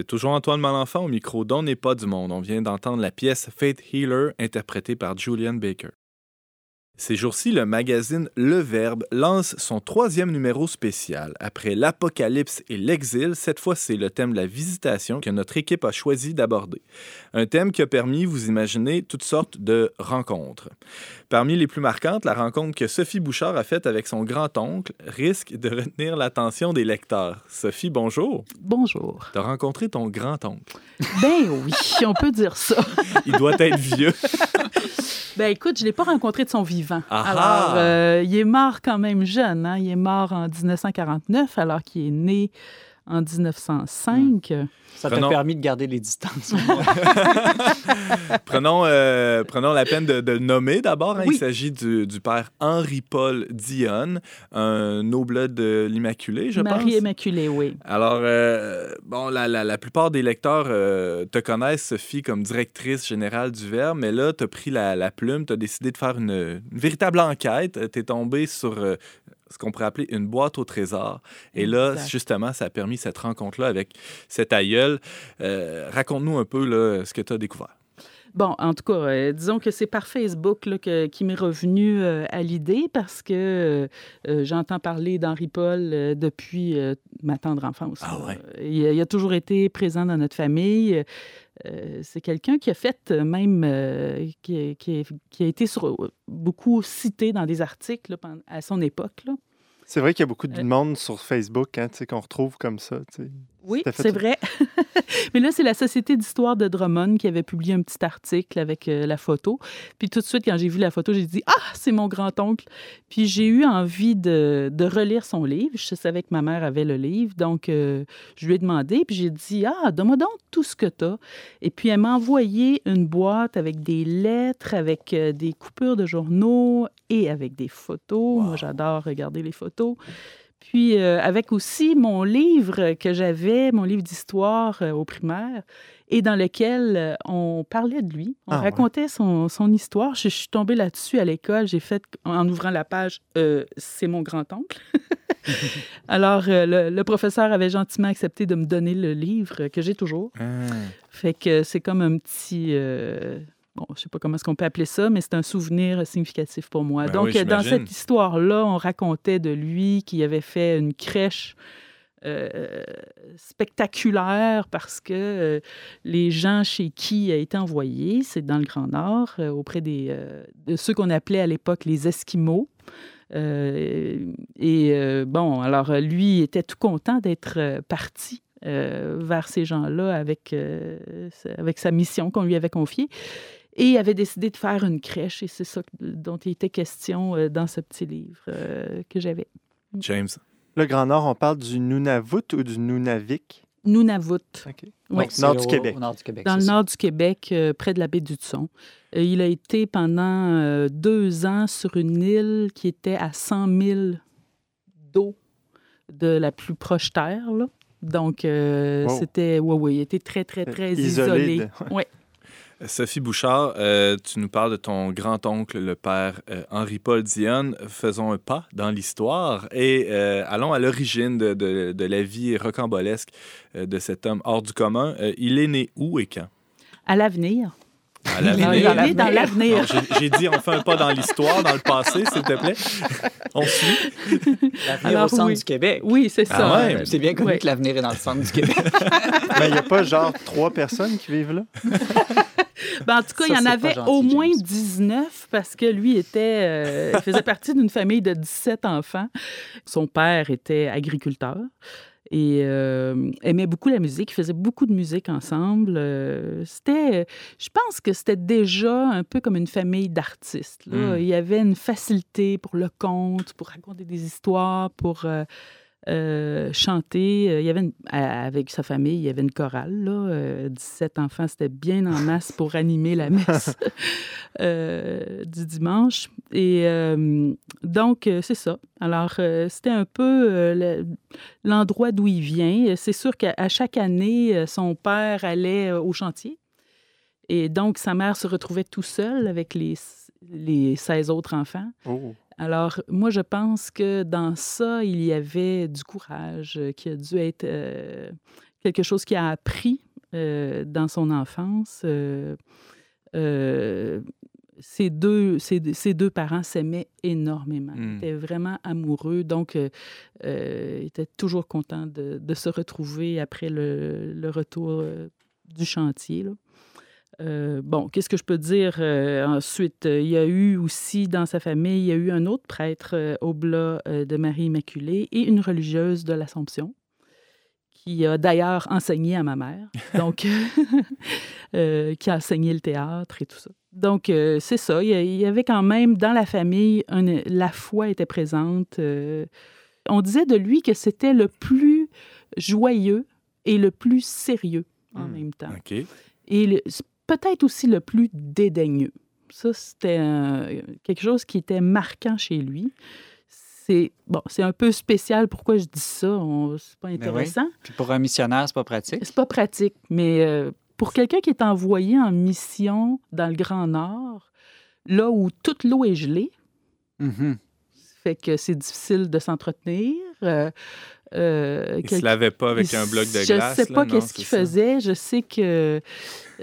Toujours Antoine Malenfant au micro d'On n'est pas du monde. On vient d'entendre la pièce Faith Healer interprétée par Julian Baker. Ces jours-ci, le magazine Le Verbe lance son troisième numéro spécial. Après l'Apocalypse et l'exil, cette fois c'est le thème de la visitation que notre équipe a choisi d'aborder. Un thème qui a permis, vous imaginez, toutes sortes de rencontres. Parmi les plus marquantes, la rencontre que Sophie Bouchard a faite avec son grand-oncle risque de retenir l'attention des lecteurs. Sophie, bonjour. Bonjour. Tu as rencontré ton grand-oncle? Ben oui, on peut dire ça. Il doit être vieux. [laughs] Ben écoute, je ne l'ai pas rencontré de son vivant. Ah alors, ah! euh, il est mort quand même jeune. Hein? Il est mort en 1949 alors qu'il est né en 1905. Ça t'a Prenons- permis de garder les distances. [laughs] Prenons, euh, prenons la peine de, de le nommer d'abord. hein. Oui. Il s'agit du, du père Henri-Paul Dionne, un noble de l'Immaculée, je Marie pense. Immaculée, oui. Alors, euh, bon, la, la- la plupart des lecteurs euh, te connaissent, Sophie, comme directrice générale du Verbe, mais là, tu as pris la, la plume, tu as décidé de faire une, une véritable enquête. Tu es tombé sur euh, ce qu'on pourrait appeler une boîte au trésor. Et là, Exact. justement, ça a permis cette rencontre-là avec cet aïeul. Euh, Raconte-nous un peu là, ce que tu as découvert. Bon, en tout cas, euh, disons que c'est par Facebook là, que- qui m'est revenu euh, à l'idée parce que euh, j'entends parler d'Henri Paul depuis ma tendre enfance. Ah ouais. Il, a- il a toujours été présent dans notre famille. Euh, c'est quelqu'un qui a fait euh, même, euh, qui, qui- qui a été sur- beaucoup cité dans des articles là, à son époque. C'est vrai qu'il y a beaucoup de monde sur Facebook hein, tu sais, qu'on retrouve comme ça. Oui, c'est vrai. [laughs] Mais là, c'est la Société d'histoire de Drummond qui avait publié un petit article avec euh, la photo. Puis tout de suite, quand j'ai vu la photo, j'ai dit Ah, c'est mon grand-oncle. Puis j'ai eu envie de, de relire son livre. Je savais que ma mère avait le livre. Donc, euh, je lui ai demandé. Puis j'ai dit Ah, donne-moi donc tout ce que tu as. Et puis elle m'a envoyé une boîte avec des lettres, avec euh, des coupures de journaux et avec des photos. Moi, j'adore regarder les photos. Puis euh, avec aussi mon livre que j'avais, mon livre d'histoire euh, au primaire, et dans lequel euh, on parlait de lui. On Ah, ouais. racontait son, son histoire. Je, je suis tombée là-dessus à l'école. J'ai fait, en ouvrant la page, euh, c'est mon grand-oncle. [laughs] Alors, le, le professeur avait gentiment accepté de me donner le livre que j'ai toujours. Fait que c'est comme un petit. Bon, je sais pas comment est-ce qu'on peut appeler ça, mais c'est un souvenir significatif pour moi. Ben Donc, oui, dans cette histoire-là, on racontait de lui qui avait fait une crèche. euh, spectaculaire parce que euh, les gens chez qui il a été envoyé, c'est dans le Grand Nord, euh, auprès des, de ceux qu'on appelait à l'époque les Esquimaux. Et bon, alors lui était tout content d'être parti vers ces gens-là avec, avec sa mission qu'on lui avait confiée. Et il avait décidé de faire une crèche, et c'est ça dont il était question euh, dans ce petit livre euh, que j'avais. James. Le Grand Nord, on parle du Nunavut ou du Nunavik? Nunavut. OK. Oui. Donc, nord du au- Québec. Au nord du Québec. Dans le ça. nord du Québec, euh, près de la baie du Tson. Euh, il a été pendant euh, deux ans sur une île qui était à 100 000 d'eau de la plus proche terre. là. Donc, euh, Wow. c'était, oui, oui, il était très, très, très Isolé isolé. de- [laughs] Ouais. Sophie Bouchard, euh, tu nous parles de ton grand-oncle, le père euh, Henri-Paul Dionne. Faisons un pas dans l'histoire et euh, allons à l'origine de, de- la vie rocambolesque de cet homme hors du commun. Il est né où et quand? À l'avenir. À l'avenir. dans l'avenir. J'ai- dit, on fait un pas dans l'histoire, dans le passé, s'il te plaît. On suit. L'avenir au centre oui. du Québec. Oui, c'est Ah ça. ouais? C'est bien connu que l'avenir est dans le centre du Québec. [laughs] Mais il n'y a pas genre trois personnes qui vivent là? [laughs] Ben, en tout cas, Ça, il y en avait gentil, au moins James. 19 parce que lui était, euh, il faisait partie d'une famille de 17 enfants. Son père était agriculteur et euh, aimait beaucoup la musique. Ils faisaient beaucoup de musique ensemble. Euh, c'était, je pense que c'était déjà un peu comme une famille d'artistes. là. Mm. Il y avait une facilité pour le conte, pour raconter des histoires, pour euh, euh, chanter. Euh, Il y avait une- avec sa famille, il y avait une chorale. Là, euh, 17 enfants, c'était bien en masse pour [laughs] animer la messe euh, du dimanche. Et euh, donc, euh, c'est ça. Alors, euh, c'était un peu euh, le- l'endroit d'où il vient. C'est sûr qu'à chaque année, euh, son père allait euh, au chantier. Et donc, sa mère se retrouvait tout seul avec les, les 16 autres enfants. Oh. Alors, moi, je pense que dans ça, il y avait du courage euh, qui a dû être, euh, quelque chose qu'il a appris euh, dans son enfance. Euh, ses deux, parents s'aimaient énormément. Ils Hmm. étaient vraiment amoureux. Donc, euh, ils étaient toujours contents de, de se retrouver après le, le retour euh, du chantier. là. Euh, bon, qu'est-ce que je peux dire euh, ensuite? Il y a eu aussi dans sa famille, il y a eu un autre prêtre euh, oblat euh, de Marie Immaculée et une religieuse de l'Assomption qui a d'ailleurs enseigné à ma mère, [laughs] donc qui a enseigné le théâtre et tout ça. Donc, c'est ça. Il y, avait quand même dans la famille, la foi était présente. on disait de lui que c'était le plus joyeux et le plus sérieux en Hmm. même temps. Et le- peut-être aussi le plus dédaigneux. Ça, c'était euh, quelque chose qui était marquant chez lui. C'est bon, c'est un peu spécial. Pourquoi je dis ça C'est pas oui. intéressant. Puis pour un missionnaire, c'est pas pratique. C'est pas pratique, mais euh, pour quelqu'un qui est envoyé en mission dans le Grand Nord, là où toute l'eau est gelée, Mhm. fait que c'est difficile de s'entretenir. euh, euh, Il se quelqu'un- lavait pas avec il un bloc de s- glace. Je sais là, pas qu'est-ce qu'il faisait. Je sais que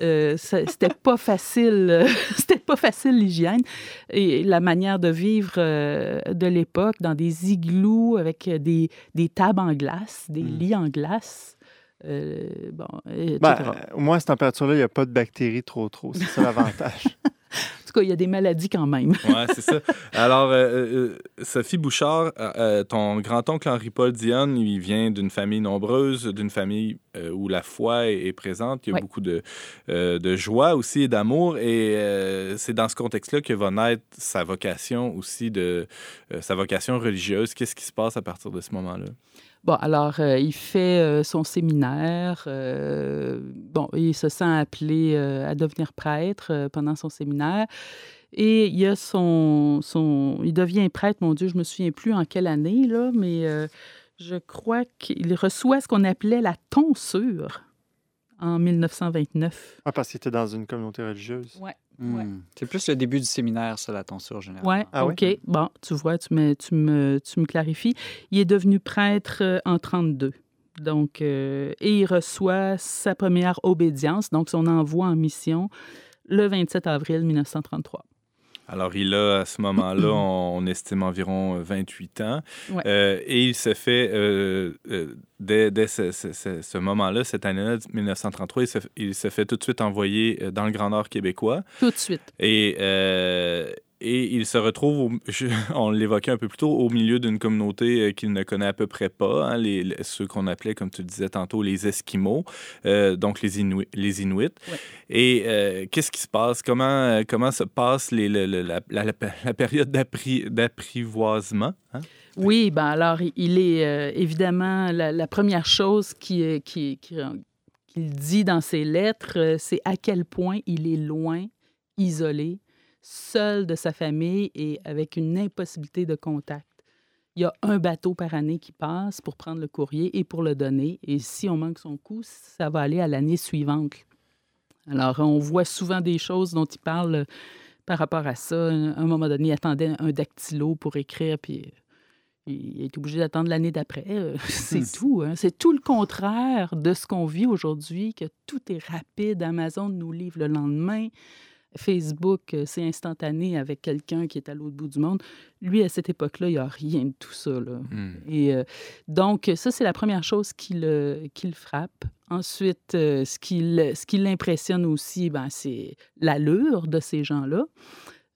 euh, c'était pas facile. euh, [laughs] c'était pas facile l'hygiène et la manière de vivre euh, de l'époque dans des igloos avec des, des tables en glace, des Hmm. lits en glace. euh, bon, etc. Ben, au moins, à cette température-là, il n'y a pas de bactéries trop, trop. C'est ça l'avantage. [laughs] tout cas, il y a des maladies quand même. [laughs] Ouais, c'est ça. Alors, euh, euh, Sophie Bouchard, euh, ton grand-oncle Henri-Paul Dionne, il vient d'une famille nombreuse, d'une famille euh, où la foi est, est présente. Il y a Ouais. beaucoup de, de joie aussi et d'amour. Et c'est dans ce contexte-là que va naître sa vocation aussi, de, sa vocation religieuse. Qu'est-ce qui se passe à partir de ce moment-là? Bon, alors, euh, il fait euh, son séminaire. euh, bon, il se sent appelé à devenir prêtre pendant son séminaire. Et il a son, son... Il devient prêtre, mon Dieu, je me souviens plus en quelle année, là, mais je crois qu'il reçoit ce qu'on appelait la tonsure en 1929. Ah, parce qu'il était dans une communauté religieuse. Ouais. Hmm. Ouais. C'est plus le début du séminaire, ça, la tonsure générale. Ouais, Ah oui? OK. Bon, tu vois, tu me, tu, me, tu me clarifies. Il est devenu prêtre euh, en 32. Donc, euh, et il reçoit sa première obédience, donc son envoi en mission, le 27 avril 1933. Alors, il a, à ce moment-là, [clears throat] on, on estime environ euh, 28 ans. Ouais. Euh, et il se fait, euh, euh, dès, dès ce, ce- ce- ce moment-là, cette année-là, 1933, il se, il se fait tout de suite envoyer euh, dans le Grand Nord québécois. Tout de suite. Et, euh, et il se retrouve, au- [laughs] je- on l'évoquait un peu plus tôt, au milieu d'une communauté euh, qu'il ne connaît à peu près pas, hein, les, les- ceux qu'on appelait, comme tu disais tantôt, les Esquimaux, euh, donc les, Inuits. Les Inuits. Ouais. Et euh, qu'est-ce qui se passe? Comment, comment se passe les, la, la- la- la période d'appri- d'apprivoisement? hein? Oui, ben alors, il- est euh, évidemment la, première chose qui- qui- qui- qu'il dit dans ses lettres, c'est à quel point il est loin, isolé, seul de sa famille et avec une impossibilité de contact. Il y a un bateau par année qui passe pour prendre le courrier et pour le donner. Et si on manque son coup, ça va aller à l'année suivante. Alors, on voit souvent des choses dont il parle euh, par rapport à ça. À un moment donné, il attendait un dactylo pour écrire, puis euh, il est obligé d'attendre l'année d'après. Euh, [laughs] C'est [laughs] tout. hein. C'est tout le contraire de ce qu'on vit aujourd'hui, que tout est rapide. Amazon nous livre le lendemain. Facebook, euh, c'est instantané avec quelqu'un qui est à l'autre bout du monde. Lui, à cette époque-là, il n'y a rien de tout ça. Là. Hmm. Et euh, donc, ça, c'est la première chose qui le, qui le frappe. Ensuite, euh, ce qui le- ce qui l'impressionne aussi, ben, c'est l'allure de ces gens-là,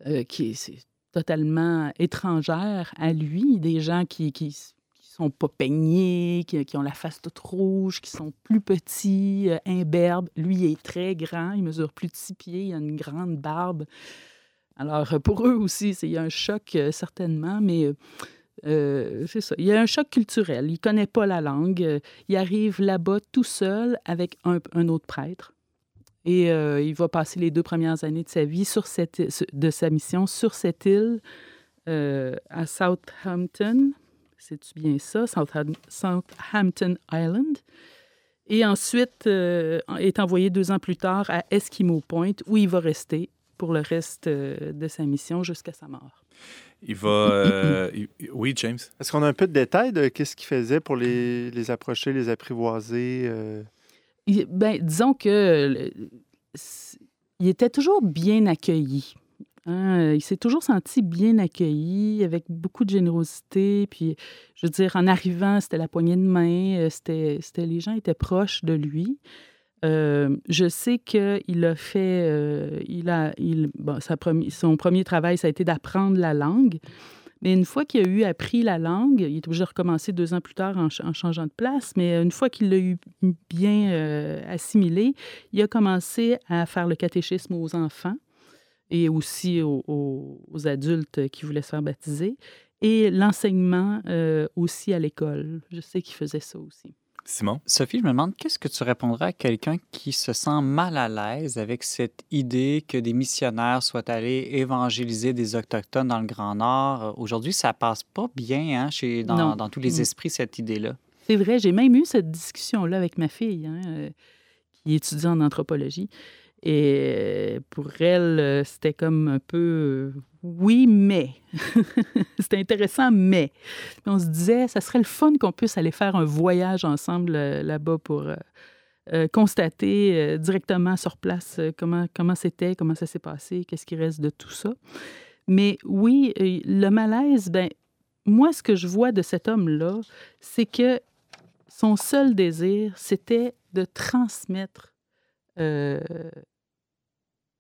euh, qui est totalement étrangère à lui. Des gens qui, qui sont pas peignés, qui, ont la face toute rouge, qui sont plus petits, euh, imberbes. Lui, il est très grand, il mesure plus de six pieds, il a une grande barbe. Alors, euh, pour eux aussi, c'est- il y a un choc, euh, certainement, mais... c'est ça. Il y a un choc culturel. Il ne connaît pas la langue. Il arrive là-bas tout seul avec un, autre prêtre. Et il va passer les deux premières années de sa vie, sur cette, de sa mission, sur cette île à Southampton. C'est-tu bien ça? Southam- Southampton Island? Et ensuite, euh, est envoyé deux ans plus tard à Eskimo Point, où il va rester pour le reste euh, de sa mission jusqu'à sa mort. Il va... euh, oui, James? Est-ce qu'on a un peu de détails de qu'est-ce qu'il faisait pour les, les approcher, les apprivoiser? euh? il- ben, disons que il était toujours bien accueilli. Hein. Euh, Il s'est toujours senti bien accueilli, avec beaucoup de générosité. Puis, je veux dire, en arrivant, c'était la poignée de main, euh, c'était, les gens étaient proches de lui. Euh, je sais qu'il a fait, il a, bon, sa son premier travail, ça a été d'apprendre la langue. Mais une fois qu'il a eu appris la langue, il est obligé de recommencer deux ans plus tard en, ch- en changeant de place, mais une fois qu'il l'a eu bien assimilé, il a commencé à faire le catéchisme aux enfants et aussi aux, adultes qui voulaient se faire baptiser, et l'enseignement euh, aussi à l'école. Je sais qu'il faisait ça aussi. Simon? Sophie, je me demande qu'est-ce que tu répondrais à quelqu'un qui se sent mal à l'aise avec cette idée que des missionnaires soient allés évangéliser des Autochtones dans le Grand Nord? Aujourd'hui, ça passe pas bien hein, chez, dans tous les Mm. esprits, cette idée-là. C'est vrai, j'ai même eu cette discussion-là avec ma fille, hein, euh, qui étudie en anthropologie. Et pour elle, c'était comme un peu oui, mais. [laughs] c'était intéressant, mais. On se disait, ça serait le fun qu'on puisse aller faire un voyage ensemble euh, là-bas pour euh, euh, constater directement sur place comment comment c'était, comment ça s'est passé, qu'est-ce qui reste de tout ça. Mais oui, le malaise, ben moi, ce que je vois de cet homme-là, c'est que son seul désir, c'était de transmettre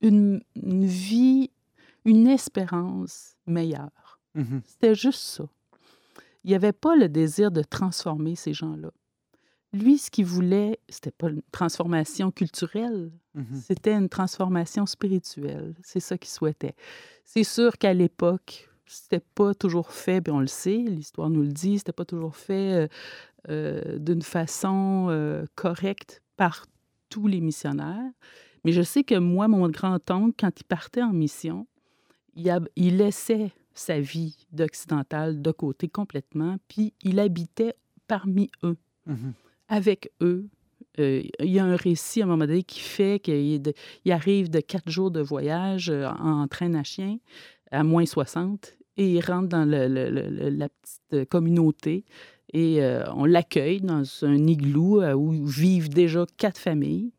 une, une vie, une espérance meilleure. C'était juste ça. Il n'y avait pas le désir de transformer ces gens-là. Lui, ce qu'il voulait, c'était pas une transformation culturelle, c'était une transformation spirituelle. C'est ça qu'il souhaitait. C'est sûr qu'à l'époque, c'était pas toujours fait, puis on le sait, l'histoire nous le dit, c'était pas toujours fait euh, euh, d'une façon euh, correcte par tous les missionnaires. Mais je sais que moi, mon grand-oncle, quand il partait en mission, il, a- il laissait sa vie d'occidental de côté complètement, puis il habitait parmi eux, avec eux. Euh, il y a un récit à un moment donné qui fait qu'il arrive de quatre jours de voyage euh, en train à chien à moins 60 et il rentre dans le- le- le- le- la petite communauté et euh, on l'accueille dans un igloo où vivent déjà quatre familles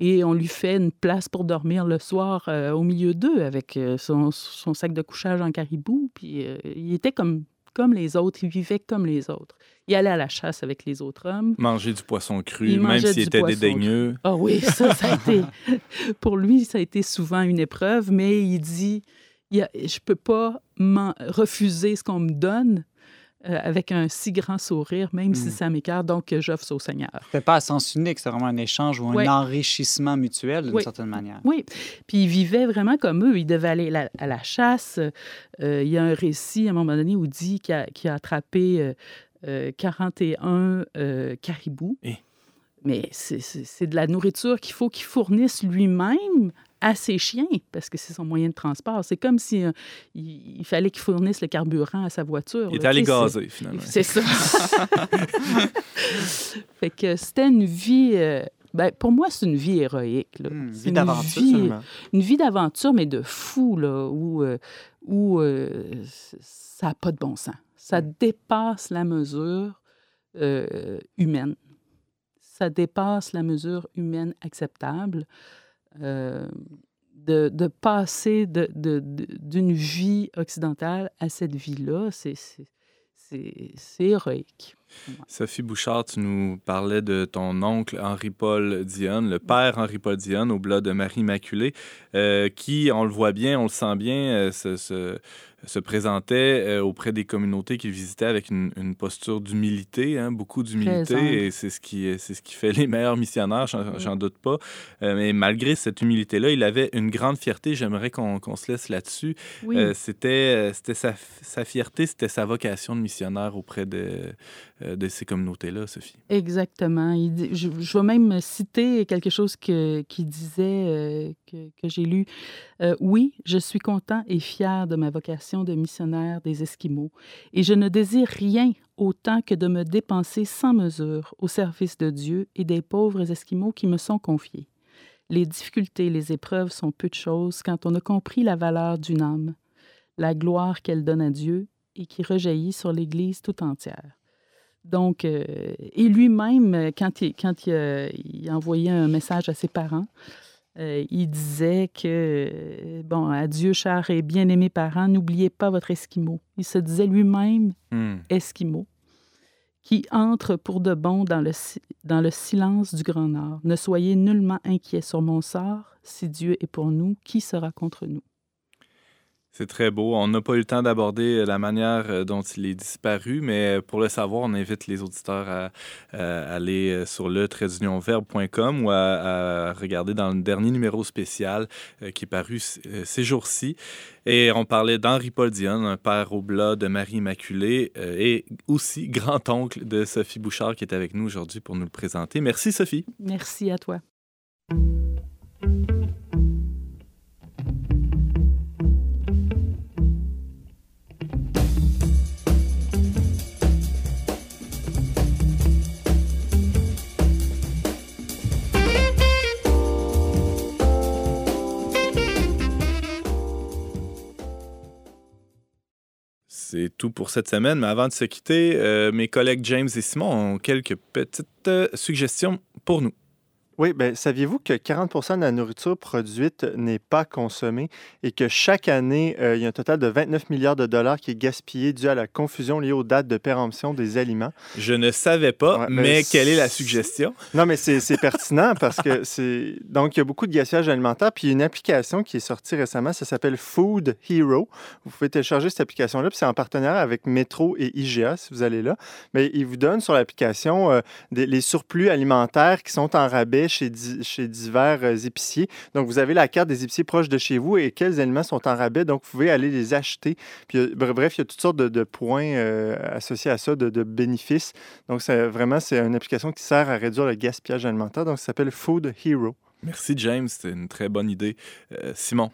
et on lui fait une place pour dormir le soir euh, au milieu d'eux avec euh, son, son sac de couchage en caribou. Puis euh, il était comme, comme les autres, il vivait comme les autres. Il allait à la chasse avec les autres hommes. Manger du poisson cru, Il même s'il était dédaigneux. Ah oui, ça, ça a été. [laughs] Pour lui, ça a été souvent une épreuve, mais il dit il y a- je ne peux pas refuser ce qu'on me donne euh, avec un si grand sourire, même si Mm. ça m'écarte, donc j'offre ça au Seigneur. C'était pas à sens unique, c'était vraiment un échange ou un enrichissement mutuel d'une Oui. certaine manière. Oui, puis il vivait vraiment comme eux. Il devait aller la- à la chasse. Euh, il y a un récit à un moment donné où dit qu'il a, qu'il a attrapé euh, euh, 41 euh, caribous. Eh. Mais c'est- c'est c'est de la nourriture qu'il faut qu'il fournisse lui-même à ses chiens, parce que c'est son moyen de transport. C'est comme si euh, il, il fallait qu'il fournisse le carburant à sa voiture. Il là. était allé gazer, finalement. c'est ça. [laughs] fait que c'était une vie. euh, ben, pour moi, c'est une vie héroïque. là. Hmm, C'est vie une d'aventure, vie-. Une vie d'aventure, mais de fou, là, où, euh, où euh, ça n'a pas de bon sens. Ça dépasse la mesure euh, humaine. Ça dépasse la mesure humaine acceptable. Euh, de, de passer de- de- de- d'une vie occidentale à cette vie-là, c'est- héroïque. Sophie Bouchard, tu nous parlais de ton oncle Henri-Paul Dionne, le père Henri-Paul Dionne, au blas de Marie Immaculée, euh, qui, on le voit bien, on le sent bien, euh, se, se- se présentait euh, auprès des communautés qu'il visitait avec une, une posture d'humilité, hein, beaucoup d'humilité, et c'est ce, qui, c'est ce qui fait les meilleurs missionnaires, j'en, doute pas. Euh, mais malgré cette humilité-là, il avait une grande fierté, j'aimerais qu'on, se laisse là-dessus. Oui. Euh, c'était c'était sa, sa fierté, c'était sa vocation de missionnaire auprès de, de ces communautés-là, Sophie. Exactement. Je, vais même citer quelque chose que, qu'il disait, euh, que, que j'ai lu. Euh, oui, je suis content et fier de ma vocation de missionnaire des Esquimaux, et je ne désire rien autant que de me dépenser sans mesure au service de Dieu et des pauvres Esquimaux qui me sont confiés. Les difficultés, les épreuves sont peu de choses quand on a compris la valeur d'une âme, la gloire qu'elle donne à Dieu et qui rejaillit sur l'Église tout entière. Donc, euh, et lui-même, quand, il, quand il, a, il envoyait un message à ses parents, euh, il disait que, bon, adieu, chers et bien-aimés parents, n'oubliez pas votre Esquimau. Il se disait lui-même Hmm. Esquimau, qui entre pour de bon dans le, dans le silence du Grand Nord. Ne soyez nullement inquiets sur mon sort. Si Dieu est pour nous, qui sera contre nous? C'est très beau. On n'a pas eu le temps d'aborder la manière euh, dont il est disparu, mais pour le savoir, on invite les auditeurs à, à aller euh, sur le verbe.com ou à, à regarder dans le dernier numéro spécial euh, qui est paru euh, ces jours-ci. Et on parlait d'Henri-Paul Dionne, un père au blas de Marie Immaculée euh, et aussi grand-oncle de Sophie Bouchard qui est avec nous aujourd'hui pour nous le présenter. Merci Sophie. Merci à toi. C'est tout pour cette semaine, mais avant de se quitter, euh, mes collègues James et Simon ont quelques petites euh, suggestions pour nous. Oui, bien, saviez-vous que 40% de la nourriture produite n'est pas consommée et que chaque année, euh, il y a un total de 29 milliards de dollars qui est gaspillé dû à la confusion liée aux dates de péremption des aliments? Je ne savais pas, Ouais, mais quelle est la suggestion? Non, mais c'est pertinent parce que c'est. Donc, il y a beaucoup de gaspillage alimentaire. Puis, il y a une application qui est sortie récemment, ça s'appelle Food Hero. Vous pouvez télécharger cette application-là. Puis, c'est en partenariat avec Metro et IGA si vous allez là. Mais il vous donne sur l'application euh, les surplus alimentaires qui sont en rabais chez, chez divers euh, épiciers. Donc, vous avez la carte des épiciers proches de chez vous et quels aliments sont en rabais. Donc, vous pouvez aller les acheter. Puis, euh, br- bref, il y a toutes sortes de, points euh, associés à ça, de, bénéfices. Donc, c'est vraiment, c'est une application qui sert à réduire le gaspillage alimentaire. Donc, ça s'appelle Food Hero. Merci, James. C'est une très bonne idée. Simon.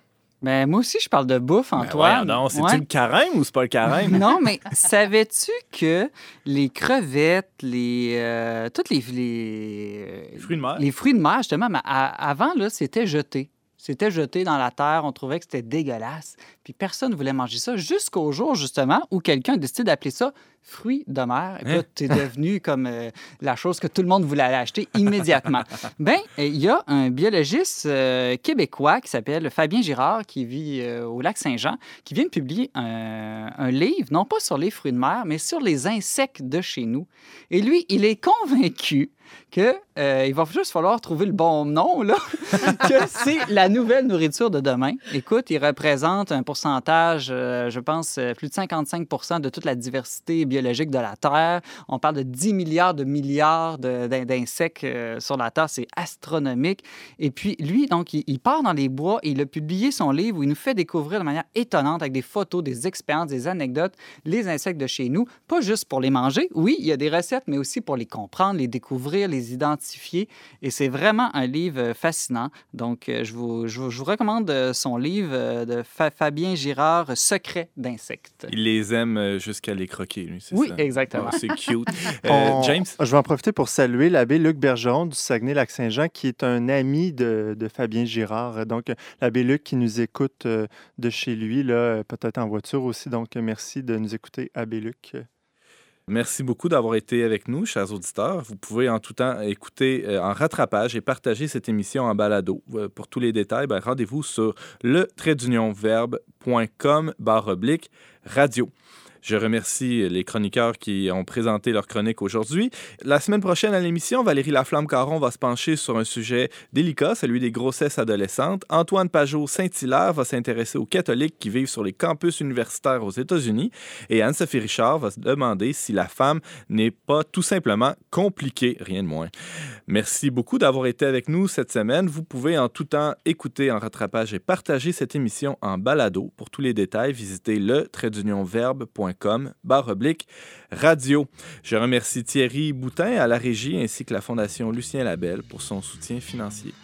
Mais moi aussi, je parle de bouffe, Ben Antoine. donc, C'est-tu Ouais. le carême ou c'est pas le carême? [laughs] Non, mais savais-tu que les crevettes, les, euh, toutes les, les, Les fruits de mer. les fruits de mer, justement, mais à- avant, là, c'était jeté. C'était jeté dans la terre. On trouvait que c'était dégueulasse. Puis personne ne voulait manger ça jusqu'au jour, justement, où quelqu'un a décidé d'appeler ça fruits de mer. Et puis là, Hein? c'est devenu [laughs] comme euh, la chose que tout le monde voulait aller acheter immédiatement. [laughs] ben, il y a un biologiste euh, québécois qui s'appelle Fabien Girard, qui vit euh, au lac Saint-Jean, qui vient de publier un, un livre, non pas sur les fruits de mer, mais sur les insectes de chez nous. Et lui, il est convaincu que euh, il va juste falloir trouver le bon nom, là, [laughs] que c'est la nouvelle nourriture de demain. Écoute, il représente un pourcentage, euh, je pense, euh, plus de 55 de toute la diversité biologique de la Terre. On parle de 10 milliards de milliards d'insectes euh, sur la Terre. C'est astronomique. Et puis, lui, donc, il, il part dans les bois et il a publié son livre où il nous fait découvrir de manière étonnante, avec des photos, des expériences, des anecdotes, les insectes de chez nous. Pas juste pour les manger. Oui, il y a des recettes, mais aussi pour les comprendre, les découvrir, les identifier. Et c'est vraiment un livre euh, fascinant. Donc, euh, je vous, je vous- je vous recommande euh, son livre de Fa- Fabien Girard, Secret d'insectes. Il les aime jusqu'à les croquer, lui, c'est Oui, ça? exactement. Oh, c'est cute. [laughs] Euh, On- James? Je vais en profiter pour saluer l'abbé Luc Bergeron du Saguenay-Lac-Saint-Jean, qui est un ami de, de Fabien Girard. Donc, l'abbé Luc qui nous écoute de chez lui, là, peut-être en voiture aussi. Donc, merci de nous écouter, abbé Luc. Merci beaucoup d'avoir été avec nous, chers auditeurs. Vous pouvez en tout temps écouter euh, en rattrapage et partager cette émission en balado. Euh, pour tous les détails, ben, rendez-vous sur le verbe.com barre oblique radio. Je remercie les chroniqueurs qui ont présenté leur chronique aujourd'hui. La semaine prochaine à l'émission, Valérie Laflamme-Caron va se pencher sur un sujet délicat, celui des grossesses adolescentes. Antoine Pajot-Saint-Hilaire va s'intéresser aux catholiques qui vivent sur les campus universitaires aux États-Unis. Et Anne-Sophie Richard va se demander si la femme n'est pas tout simplement compliquée, rien de moins. Merci beaucoup d'avoir été avec nous cette semaine. Vous pouvez en tout temps écouter en rattrapage et partager cette émission en balado. Pour tous les détails, visitez le verbe.com barre oblique radio. Je remercie Thierry Boutin à la régie ainsi que la Fondation Lucien Labelle pour son soutien financier.